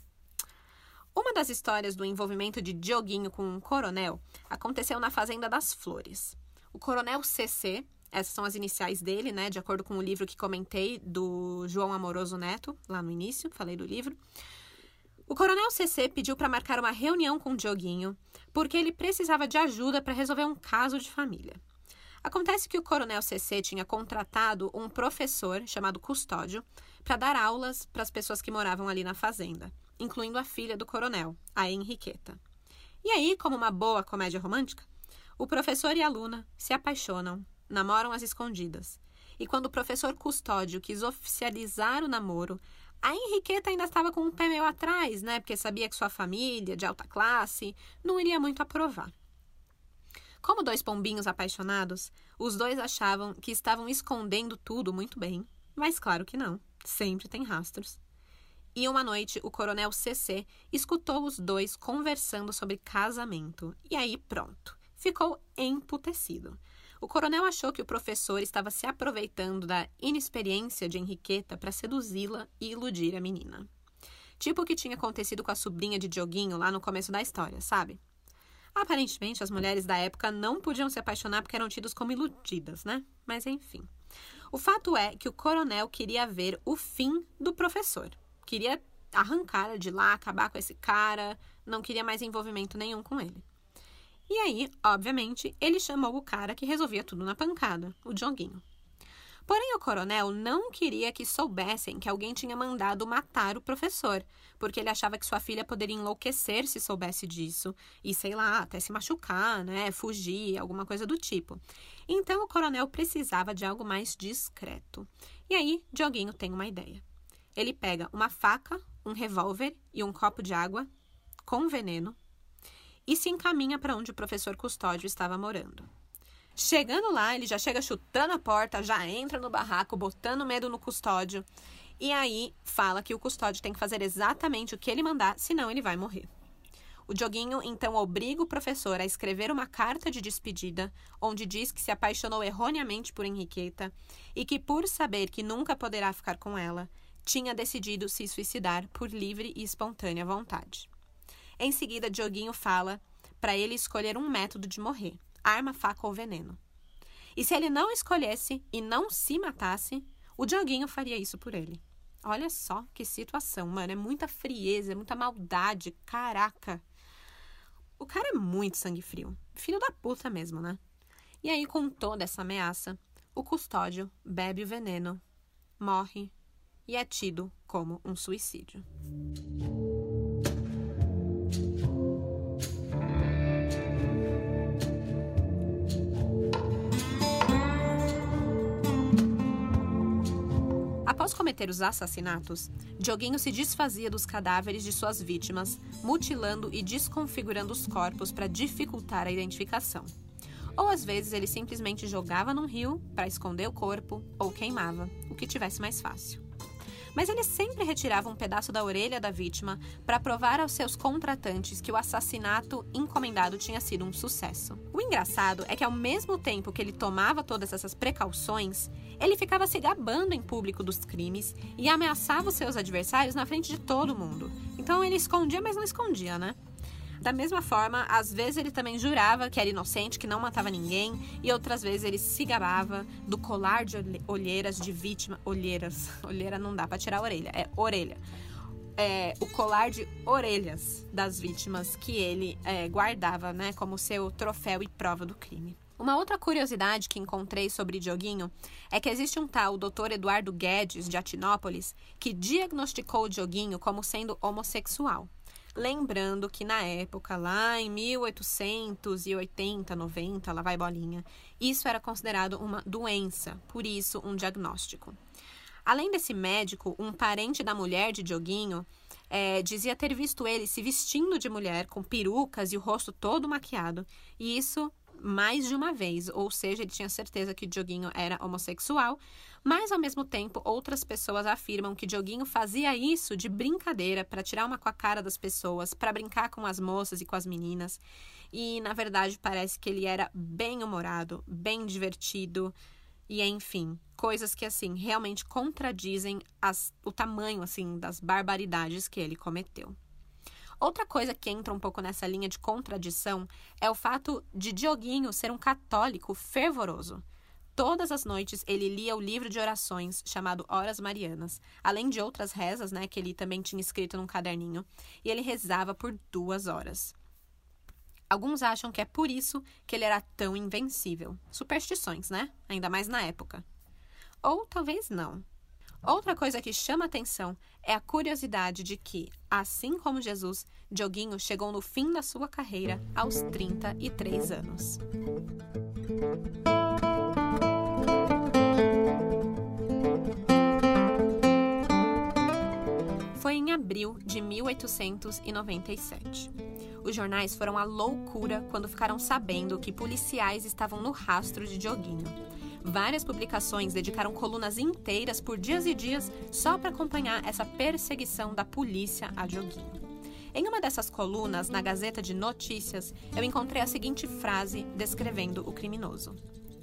Uma das histórias do envolvimento de Dioguinho com um coronel aconteceu na Fazenda das Flores. O coronel CC, essas são as iniciais dele, né, de acordo com o livro que comentei do João Amoroso Neto, lá no início, falei do livro. O coronel CC pediu para marcar uma reunião com Dioguinho, porque ele precisava de ajuda para resolver um caso de família. Acontece que o coronel CC tinha contratado um professor chamado Custódio para dar aulas para as pessoas que moravam ali na fazenda, incluindo a filha do coronel, a Henriqueta. E aí, como uma boa comédia romântica, o professor e a aluna se apaixonam, namoram às escondidas. E quando o professor Custódio quis oficializar o namoro, a Henriqueta ainda estava com um pé meio atrás, né? Porque sabia que sua família, de alta classe, não iria muito aprovar. Como dois pombinhos apaixonados, os dois achavam que estavam escondendo tudo muito bem, mas claro que não, sempre tem rastros. E uma noite, o coronel CC escutou os dois conversando sobre casamento. E aí, pronto, ficou emputecido. O coronel achou que o professor estava se aproveitando da inexperiência de Henriqueta para seduzi-la e iludir a menina. Tipo o que tinha acontecido com a sobrinha de Dioguinho lá no começo da história, sabe? Aparentemente, as mulheres da época não podiam se apaixonar porque eram tidas como iludidas, né? Mas enfim. O fato é que o coronel queria ver o fim do professor. Queria arrancar de lá, acabar com esse cara, não queria mais envolvimento nenhum com ele. E aí, obviamente, ele chamou o cara que resolvia tudo na pancada, o Dioguinho. Porém, o coronel não queria que soubessem que alguém tinha mandado matar o professor, porque ele achava que sua filha poderia enlouquecer se soubesse disso, e sei lá, até se machucar, né, fugir, alguma coisa do tipo. Então, o coronel precisava de algo mais discreto. E aí, Dioguinho tem uma ideia. Ele pega uma faca, um revólver e um copo de água com veneno e se encaminha para onde o professor Custódio estava morando. Chegando lá, ele já chega chutando a porta, já entra no barraco, botando medo no custódio. E aí fala que o custódio tem que fazer exatamente o que ele mandar, senão ele vai morrer. O Dioguinho então obriga o professor a escrever uma carta de despedida, onde diz que se apaixonou erroneamente por Henriqueta e que, por saber que nunca poderá ficar com ela, tinha decidido se suicidar por livre e espontânea vontade. Em seguida, Dioguinho fala para ele escolher um método de morrer: arma, faca ou veneno. E se ele não escolhesse e não se matasse, o Dioguinho faria isso por ele. Olha só que situação, mano. É muita frieza, é muita maldade. Caraca. O cara é muito sangue frio. Filho da puta mesmo, né? E aí, com toda essa ameaça, o custódio bebe o veneno, morre e é tido como um suicídio. Após cometer os assassinatos, Dioguinho se desfazia dos cadáveres de suas vítimas, mutilando e desconfigurando os corpos para dificultar a identificação. Ou às vezes ele simplesmente jogava num rio para esconder o corpo ou queimava, o que tivesse mais fácil mas ele sempre retirava um pedaço da orelha da vítima para provar aos seus contratantes que o assassinato encomendado tinha sido um sucesso. O engraçado é que, ao mesmo tempo que ele tomava todas essas precauções, ele ficava se gabando em público dos crimes e ameaçava os seus adversários na frente de todo mundo. Então ele escondia, mas não escondia, né? Da mesma forma, às vezes ele também jurava que era inocente, que não matava ninguém, e outras vezes ele se gabava do colar de olheiras de vítima. Olheiras. Olheira não dá para tirar a orelha, é orelha. É, o colar de orelhas das vítimas que ele é, guardava, né, como seu troféu e prova do crime. Uma outra curiosidade que encontrei sobre Dioguinho é que existe um tal Dr. Eduardo Guedes, de Atinópolis, que diagnosticou Dioguinho como sendo homossexual. Lembrando que na época, lá em 1880, 90, lá vai bolinha, isso era considerado uma doença, por isso um diagnóstico. Além desse médico, um parente da mulher de Dioguinho é, dizia ter visto ele se vestindo de mulher, com perucas e o rosto todo maquiado, e isso mais de uma vez, ou seja, ele tinha certeza que Dioguinho era homossexual, mas ao mesmo tempo outras pessoas afirmam que Dioguinho fazia isso de brincadeira para tirar uma com a cara das pessoas, para brincar com as moças e com as meninas. E na verdade parece que ele era bem humorado, bem divertido e enfim, coisas que assim realmente contradizem as, o tamanho assim das barbaridades que ele cometeu. Outra coisa que entra um pouco nessa linha de contradição é o fato de Dioguinho ser um católico fervoroso. Todas as noites ele lia o livro de orações chamado Horas Marianas, além de outras rezas, né, que ele também tinha escrito num caderninho, e ele rezava por duas horas. Alguns acham que é por isso que ele era tão invencível. Superstições, né? Ainda mais na época. Ou talvez não. Outra coisa que chama atenção é a curiosidade de que, assim como Jesus, Dioguinho chegou no fim da sua carreira aos 33 anos. Abril de 1897. Os jornais foram a loucura quando ficaram sabendo que policiais estavam no rastro de Dioguinho. Várias publicações dedicaram colunas inteiras por dias e dias só para acompanhar essa perseguição da polícia a Dioguinho. Em uma dessas colunas, na Gazeta de Notícias, eu encontrei a seguinte frase descrevendo o criminoso.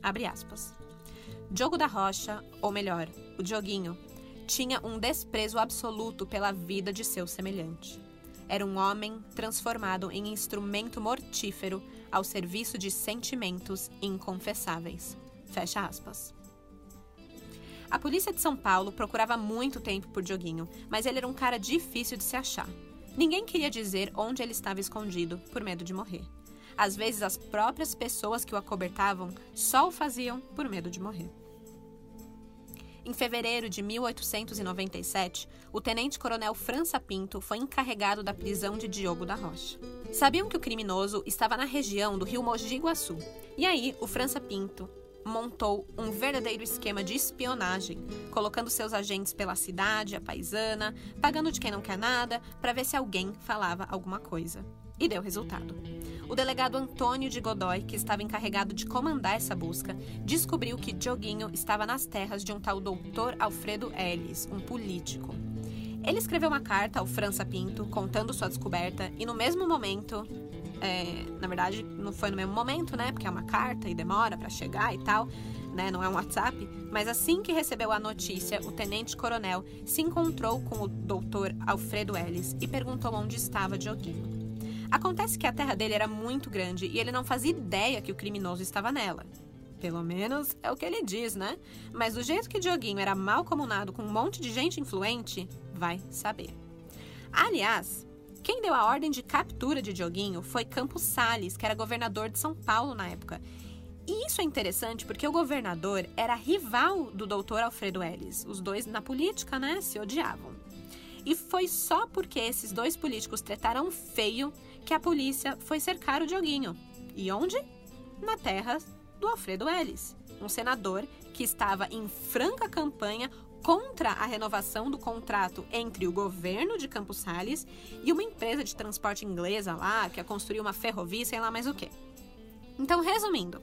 Abre aspas. Diogo da Rocha, ou melhor, o Dioguinho, tinha um desprezo absoluto pela vida de seu semelhante. Era um homem transformado em instrumento mortífero ao serviço de sentimentos inconfessáveis. Fecha aspas. A polícia de São Paulo procurava muito tempo por Dioguinho, mas ele era um cara difícil de se achar. Ninguém queria dizer onde ele estava escondido, por medo de morrer. Às vezes, as próprias pessoas que o acobertavam só o faziam por medo de morrer. Em fevereiro de 1897, o tenente-coronel França Pinto foi encarregado da prisão de Diogo da Rocha. Sabiam que o criminoso estava na região do rio Mogi Guaçu. E aí, o França Pinto montou um verdadeiro esquema de espionagem, colocando seus agentes pela cidade, a paisana, pagando de quem não quer nada, para ver se alguém falava alguma coisa. E deu resultado. O delegado Antônio de Godoy, que estava encarregado de comandar essa busca, descobriu que Dioguinho estava nas terras de um tal doutor Alfredo Ellis, um político. Ele escreveu uma carta ao França Pinto contando sua descoberta e no mesmo momento é, na verdade, não foi no mesmo momento, né? Porque é uma carta e demora para chegar e tal, né? Não é um WhatsApp. Mas assim que recebeu a notícia, o tenente-coronel se encontrou com o doutor Alfredo Ellis e perguntou onde estava Dioguinho. Acontece que a terra dele era muito grande e ele não fazia ideia que o criminoso estava nela. Pelo menos é o que ele diz, né? Mas do jeito que Dioguinho era mal comunado com um monte de gente influente, vai saber. Aliás, quem deu a ordem de captura de Dioguinho foi Campos Sales, que era governador de São Paulo na época. E isso é interessante porque o governador era rival do doutor Alfredo Ellis. Os dois na política, né, se odiavam. E foi só porque esses dois políticos tretaram feio que a polícia foi cercar o Dioguinho. E onde? Na terra do Alfredo Ellis, um senador que estava em franca campanha contra a renovação do contrato entre o governo de Campos Sales e uma empresa de transporte inglesa lá, que ia construir uma ferrovia, sei lá mais o quê. Então, resumindo,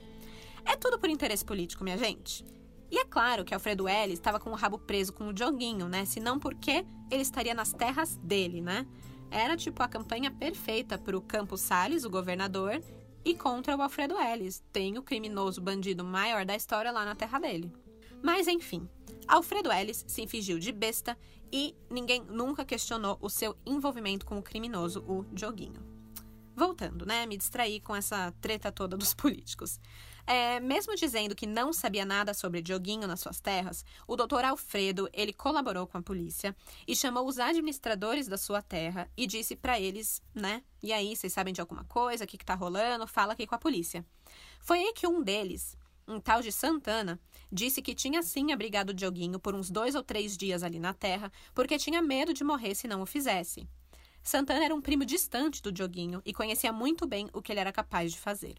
é tudo por interesse político, minha gente. E é claro que Alfredo L estava com o rabo preso com o Dioguinho, né? Se não porque ele estaria nas terras dele, né? Era tipo a campanha perfeita para o Campos Sales, o governador, e contra o Alfredo Ellis, tem o criminoso bandido maior da história lá na terra dele. Mas enfim, Alfredo Ellis se fingiu de besta e ninguém nunca questionou o seu envolvimento com o criminoso, o Dioguinho. Voltando, né? Me distraí com essa treta toda dos políticos. É, mesmo dizendo que não sabia nada sobre Dioguinho nas suas terras, o doutor Alfredo ele colaborou com a polícia e chamou os administradores da sua terra e disse para eles, né? E aí, vocês sabem de alguma coisa? O que, que tá rolando? Fala aqui com a polícia. Foi aí que um deles, um tal de Santana, disse que tinha sim abrigado Dioguinho por uns dois ou três dias ali na terra, porque tinha medo de morrer se não o fizesse. Santana era um primo distante do Dioguinho e conhecia muito bem o que ele era capaz de fazer.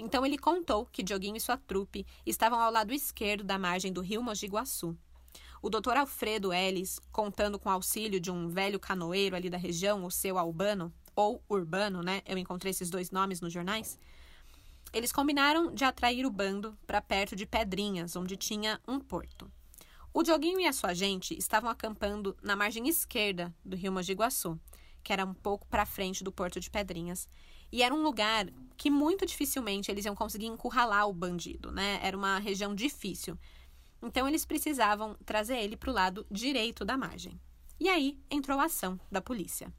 Então ele contou que Dioguinho e sua trupe estavam ao lado esquerdo da margem do rio Mogi Guaçu. O doutor Alfredo Ellis, contando com o auxílio de um velho canoeiro ali da região, o seu Albano, ou Urbano, né? Eu encontrei esses dois nomes nos jornais eles combinaram de atrair o bando para perto de Pedrinhas, onde tinha um porto. O Dioguinho e a sua gente estavam acampando na margem esquerda do rio Mogi Guaçu, que era um pouco para frente do porto de Pedrinhas, e era um lugar que muito dificilmente eles iam conseguir encurralar o bandido, né? Era uma região difícil. Então eles precisavam trazer ele para o lado direito da margem. E aí entrou a ação da polícia.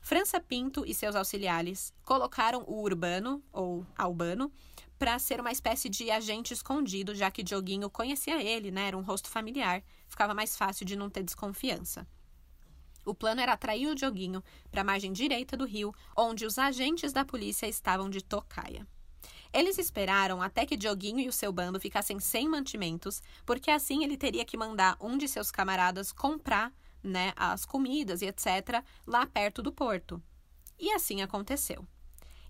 França Pinto e seus auxiliares colocaram o Urbano, ou Albano, para ser uma espécie de agente escondido, já que Dioguinho conhecia ele, né? Era um rosto familiar, ficava mais fácil de não ter desconfiança. O plano era atrair o Dioguinho para a margem direita do rio, onde os agentes da polícia estavam de tocaia. Eles esperaram até que Dioguinho e o seu bando ficassem sem mantimentos, porque assim ele teria que mandar um de seus camaradas comprar né, as comidas e etc. lá perto do porto. E assim aconteceu.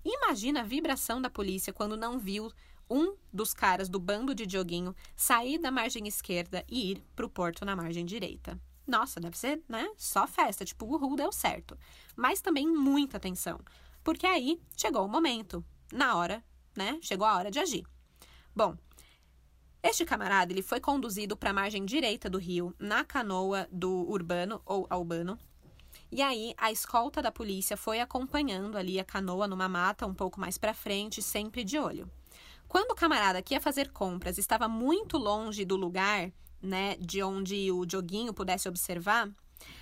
Imagina a vibração da polícia quando não viu um dos caras do bando de Dioguinho sair da margem esquerda e ir para o porto na margem direita. Nossa, deve ser, né? Só festa, tipo, uhul, deu certo. Mas também muita atenção, porque aí chegou o momento, na hora, né? Chegou a hora de agir. Bom, este camarada ele foi conduzido para a margem direita do rio, na canoa do Urbano ou Albano. E aí a escolta da polícia foi acompanhando ali a canoa numa mata um pouco mais para frente, sempre de olho. Quando o camarada que ia fazer compras estava muito longe do lugar, né, de onde o Dioguinho pudesse observar,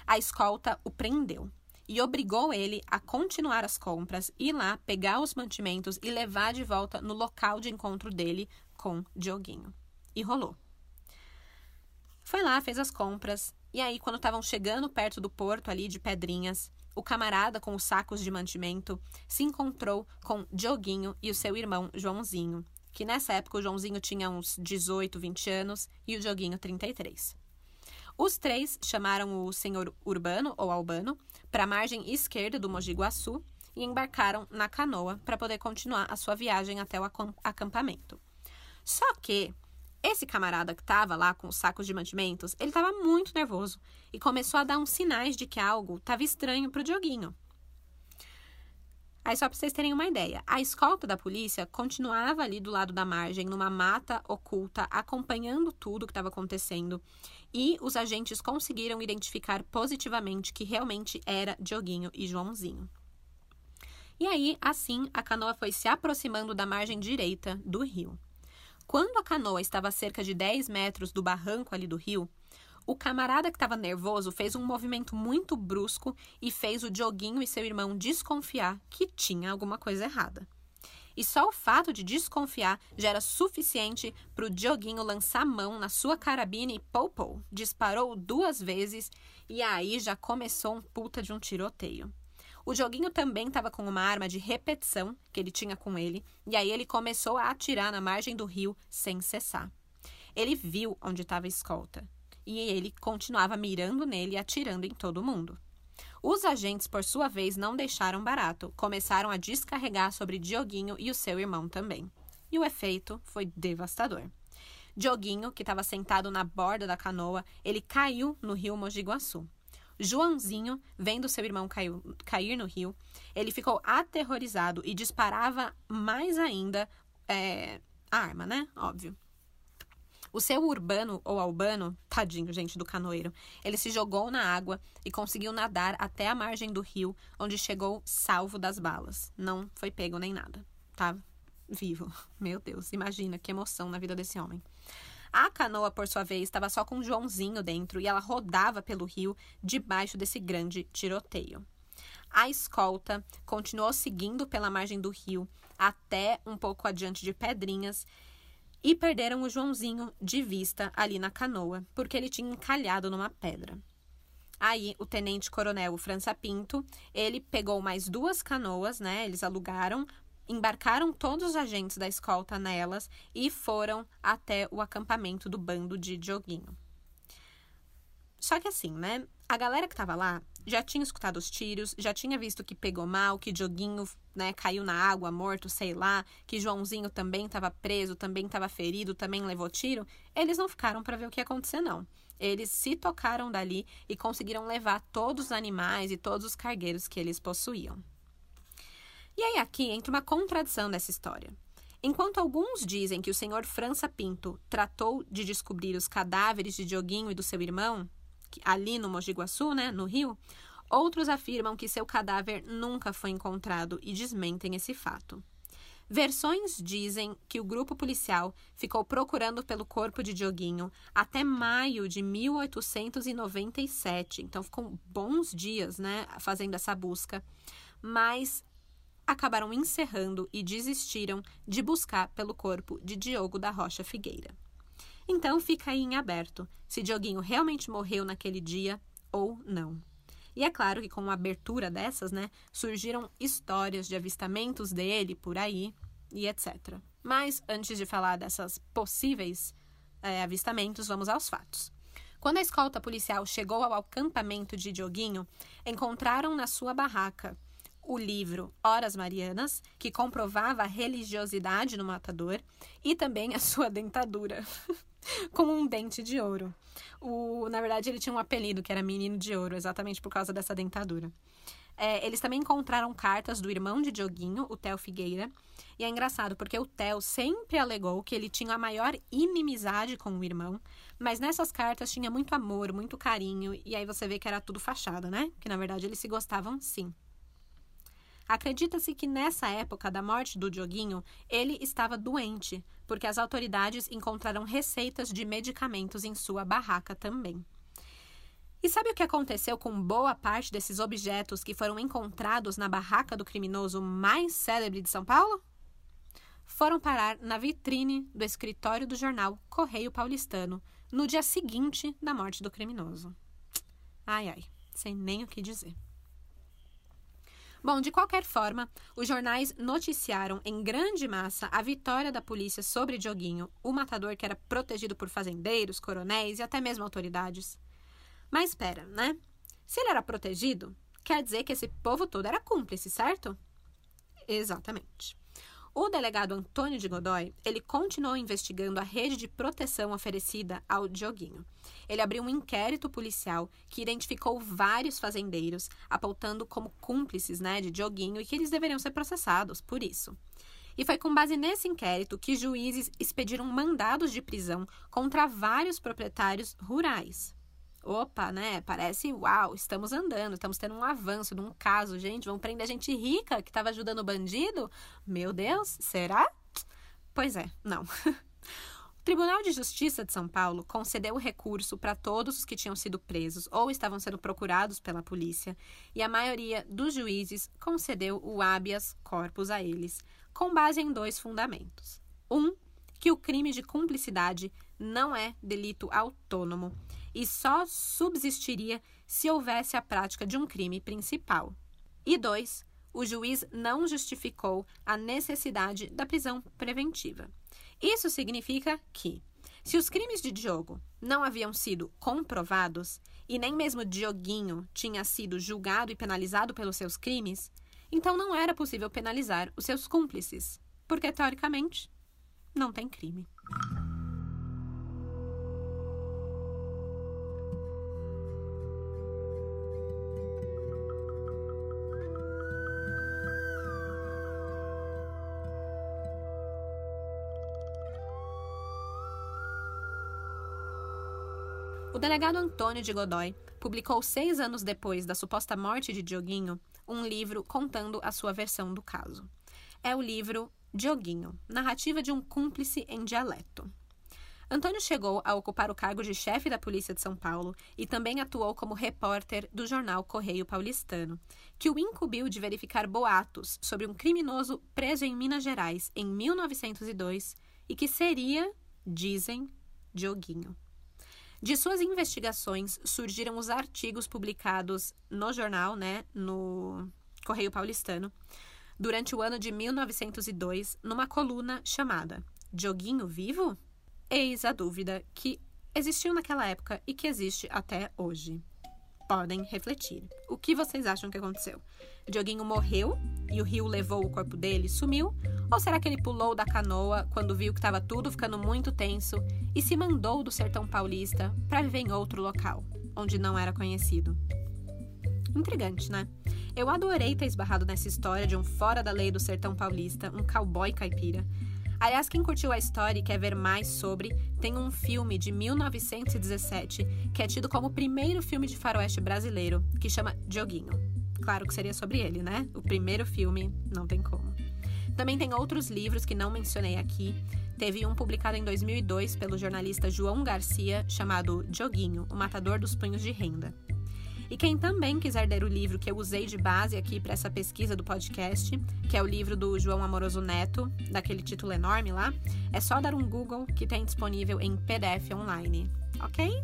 a escolta o prendeu e obrigou ele a continuar as compras, ir lá, pegar os mantimentos e levar de volta no local de encontro dele com Dioguinho. E rolou. Foi lá, fez as compras, e aí, quando estavam chegando perto do porto ali de Pedrinhas, o camarada com os sacos de mantimento se encontrou com Dioguinho e o seu irmão Joãozinho, que nessa época o Joãozinho tinha uns 18, 20 anos e o Dioguinho 33. Os três chamaram o senhor Urbano ou Albano para a margem esquerda do Mogi Guaçu e embarcaram na canoa para poder continuar a sua viagem até o acampamento. Só que esse camarada que estava lá com os sacos de mantimentos, ele estava muito nervoso e começou a dar uns sinais de que algo estava estranho para o Dioguinho. Aí, só para vocês terem uma ideia, a escolta da polícia continuava ali do lado da margem, numa mata oculta, acompanhando tudo que estava acontecendo. E os agentes conseguiram identificar positivamente que realmente era Dioguinho e Joãozinho. E aí, assim, a canoa foi se aproximando da margem direita do rio. Quando a canoa estava a cerca de 10 metros do barranco ali do rio, o camarada que estava nervoso fez um movimento muito brusco e fez o Dioguinho e seu irmão desconfiar que tinha alguma coisa errada. E só o fato de desconfiar já era suficiente para o Dioguinho lançar mão na sua carabina e pou, disparou duas vezes e aí já começou um puta de um tiroteio. O Dioguinho também estava com uma arma de repetição que ele tinha com ele, e aí ele começou a atirar na margem do rio sem cessar. Ele viu onde estava a escolta e ele continuava mirando nele e atirando em todo mundo. Os agentes, por sua vez, não deixaram barato, começaram a descarregar sobre Dioguinho e o seu irmão também. E o efeito foi devastador. Dioguinho, que estava sentado na borda da canoa, ele caiu no rio Mojiguaçu. Joãozinho, vendo seu irmão caiu, cair no rio, ele ficou aterrorizado e disparava mais ainda é, a arma, né? Óbvio. O seu urbano ou albano, tadinho, gente, do canoeiro, ele se jogou na água e conseguiu nadar até a margem do rio, onde chegou salvo das balas. Não foi pego nem nada, tá? Vivo. Meu Deus, imagina que emoção na vida desse homem. A canoa, por sua vez, estava só com Joãozinho dentro e ela rodava pelo rio debaixo desse grande tiroteio. A escolta continuou seguindo pela margem do rio até um pouco adiante de Pedrinhas e perderam o Joãozinho de vista ali na canoa, porque ele tinha encalhado numa pedra. Aí, o tenente-coronel França Pinto, ele pegou mais duas canoas, né? Eles alugaram, embarcaram todos os agentes da escolta nelas e foram até o acampamento do bando de Dioguinho. Só que assim, né? A galera que tava lá já tinha escutado os tiros, já tinha visto que pegou mal, que Dioguinho né, caiu na água, morto, sei lá, que Joãozinho também estava preso, também estava ferido, também levou tiro. Eles não ficaram para ver o que ia acontecer, não. Eles se tocaram dali e conseguiram levar todos os animais e todos os cargueiros que eles possuíam. E aí aqui entra uma contradição dessa história. Enquanto alguns dizem que o senhor França Pinto tratou de descobrir os cadáveres de Dioguinho e do seu irmão, ali no Mogi Guaçu, né, no Rio, outros afirmam que seu cadáver nunca foi encontrado e desmentem esse fato. Versões dizem que o grupo policial ficou procurando pelo corpo de Dioguinho até maio de 1897, então ficou bons dias, né, fazendo essa busca, mas acabaram encerrando e desistiram de buscar pelo corpo de Diogo da Rocha Figueira. Então fica aí em aberto se Dioguinho realmente morreu naquele dia ou não. E é claro que com a abertura dessas, né, surgiram histórias de avistamentos dele por aí e etc. Mas antes de falar dessas possíveis é, avistamentos, vamos aos fatos. Quando a escolta policial chegou ao acampamento de Dioguinho, encontraram na sua barraca o livro Horas Marianas, que comprovava a religiosidade no matador, e também a sua dentadura, com um dente de ouro. O, na verdade, ele tinha um apelido que era Menino de Ouro, exatamente por causa dessa dentadura. É, eles também encontraram cartas do irmão de Dioguinho, o Theo Figueira. E é engraçado porque o Theo sempre alegou que ele tinha a maior inimizade com o irmão, mas nessas cartas tinha muito amor, muito carinho, e aí você vê que era tudo fachada, né? Que na verdade eles se gostavam sim. Acredita-se que nessa época da morte do Dioguinho, ele estava doente, porque as autoridades encontraram receitas de medicamentos em sua barraca também. E sabe o que aconteceu com boa parte desses objetos que foram encontrados na barraca do criminoso mais célebre de São Paulo? Foram parar na vitrine do escritório do jornal Correio Paulistano no dia seguinte da morte do criminoso. Ai, ai, sem nem o que dizer. Bom, de qualquer forma, os jornais noticiaram em grande massa a vitória da polícia sobre Dioguinho, o matador que era protegido por fazendeiros, coronéis e até mesmo autoridades. Mas espera, né? Se ele era protegido, quer dizer que esse povo todo era cúmplice, certo? Exatamente. O delegado Antônio de Godoy, ele continuou investigando a rede de proteção oferecida ao Dioguinho. Ele abriu um inquérito policial que identificou vários fazendeiros, apontando como cúmplices né, de Dioguinho e que eles deveriam ser processados por isso. E foi com base nesse inquérito que juízes expediram mandados de prisão contra vários proprietários rurais. Opa, né? Parece, uau, estamos andando, estamos tendo um avanço num caso, gente. Vão prender gente rica que estava ajudando o bandido? Meu Deus, será? Pois é, não. O Tribunal de Justiça de São Paulo concedeu o recurso para todos os que tinham sido presos ou estavam sendo procurados pela polícia, e a maioria dos juízes concedeu o habeas corpus a eles, com base em dois fundamentos. Um, que o crime de cumplicidade não é delito autônomo e só subsistiria se houvesse a prática de um crime principal. E dois, o juiz não justificou a necessidade da prisão preventiva. Isso significa que, se os crimes de Diogo não haviam sido comprovados e nem mesmo Dioguinho tinha sido julgado e penalizado pelos seus crimes, então não era possível penalizar os seus cúmplices, porque teoricamente não tem crime. O delegado Antônio de Godoy publicou seis anos depois da suposta morte de Dioguinho um livro contando a sua versão do caso. É o livro Dioguinho, narrativa de um cúmplice em dialeto. Antônio chegou a ocupar o cargo de chefe da Polícia de São Paulo e também atuou como repórter do jornal Correio Paulistano, que o incumbiu de verificar boatos sobre um criminoso preso em Minas Gerais em 1902 e que seria, dizem, Dioguinho. De suas investigações surgiram os artigos publicados no jornal, né, no Correio Paulistano, durante o ano de 1902, numa coluna chamada Joguinho Vivo? Eis a dúvida que existiu naquela época e que existe até hoje podem refletir. O que vocês acham que aconteceu? Dioguinho morreu e o rio levou o corpo dele e sumiu? Ou será que ele pulou da canoa quando viu que estava tudo ficando muito tenso e se mandou do sertão paulista para viver em outro local, onde não era conhecido? Intrigante, né? Eu adorei ter esbarrado nessa história de um fora da lei do sertão paulista, um cowboy caipira, Aliás, quem curtiu a história e quer ver mais sobre, tem um filme de 1917 que é tido como o primeiro filme de faroeste brasileiro, que chama Joguinho. Claro que seria sobre ele, né? O primeiro filme, não tem como. Também tem outros livros que não mencionei aqui. Teve um publicado em 2002 pelo jornalista João Garcia, chamado Joguinho, o Matador dos Punhos de Renda. E quem também quiser ler o livro que eu usei de base aqui para essa pesquisa do podcast, que é o livro do João Amoroso Neto, daquele título enorme lá, é só dar um Google que tem disponível em PDF online, ok?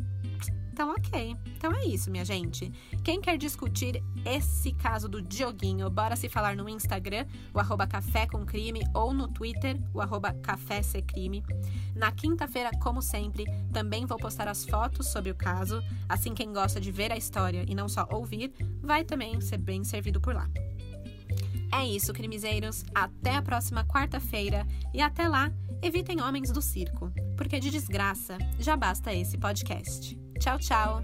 Então, ok. Então é isso, minha gente. Quem quer discutir esse caso do Dioguinho, bora se falar no Instagram, o arroba Café com Crime, ou no Twitter, o arroba Café Crime. Na quinta-feira, como sempre, também vou postar as fotos sobre o caso. Assim, quem gosta de ver a história e não só ouvir, vai também ser bem servido por lá. É isso, crimezeiros. Até a próxima quarta-feira e até lá, evitem homens do circo, porque de desgraça já basta esse podcast. Ciao ciao!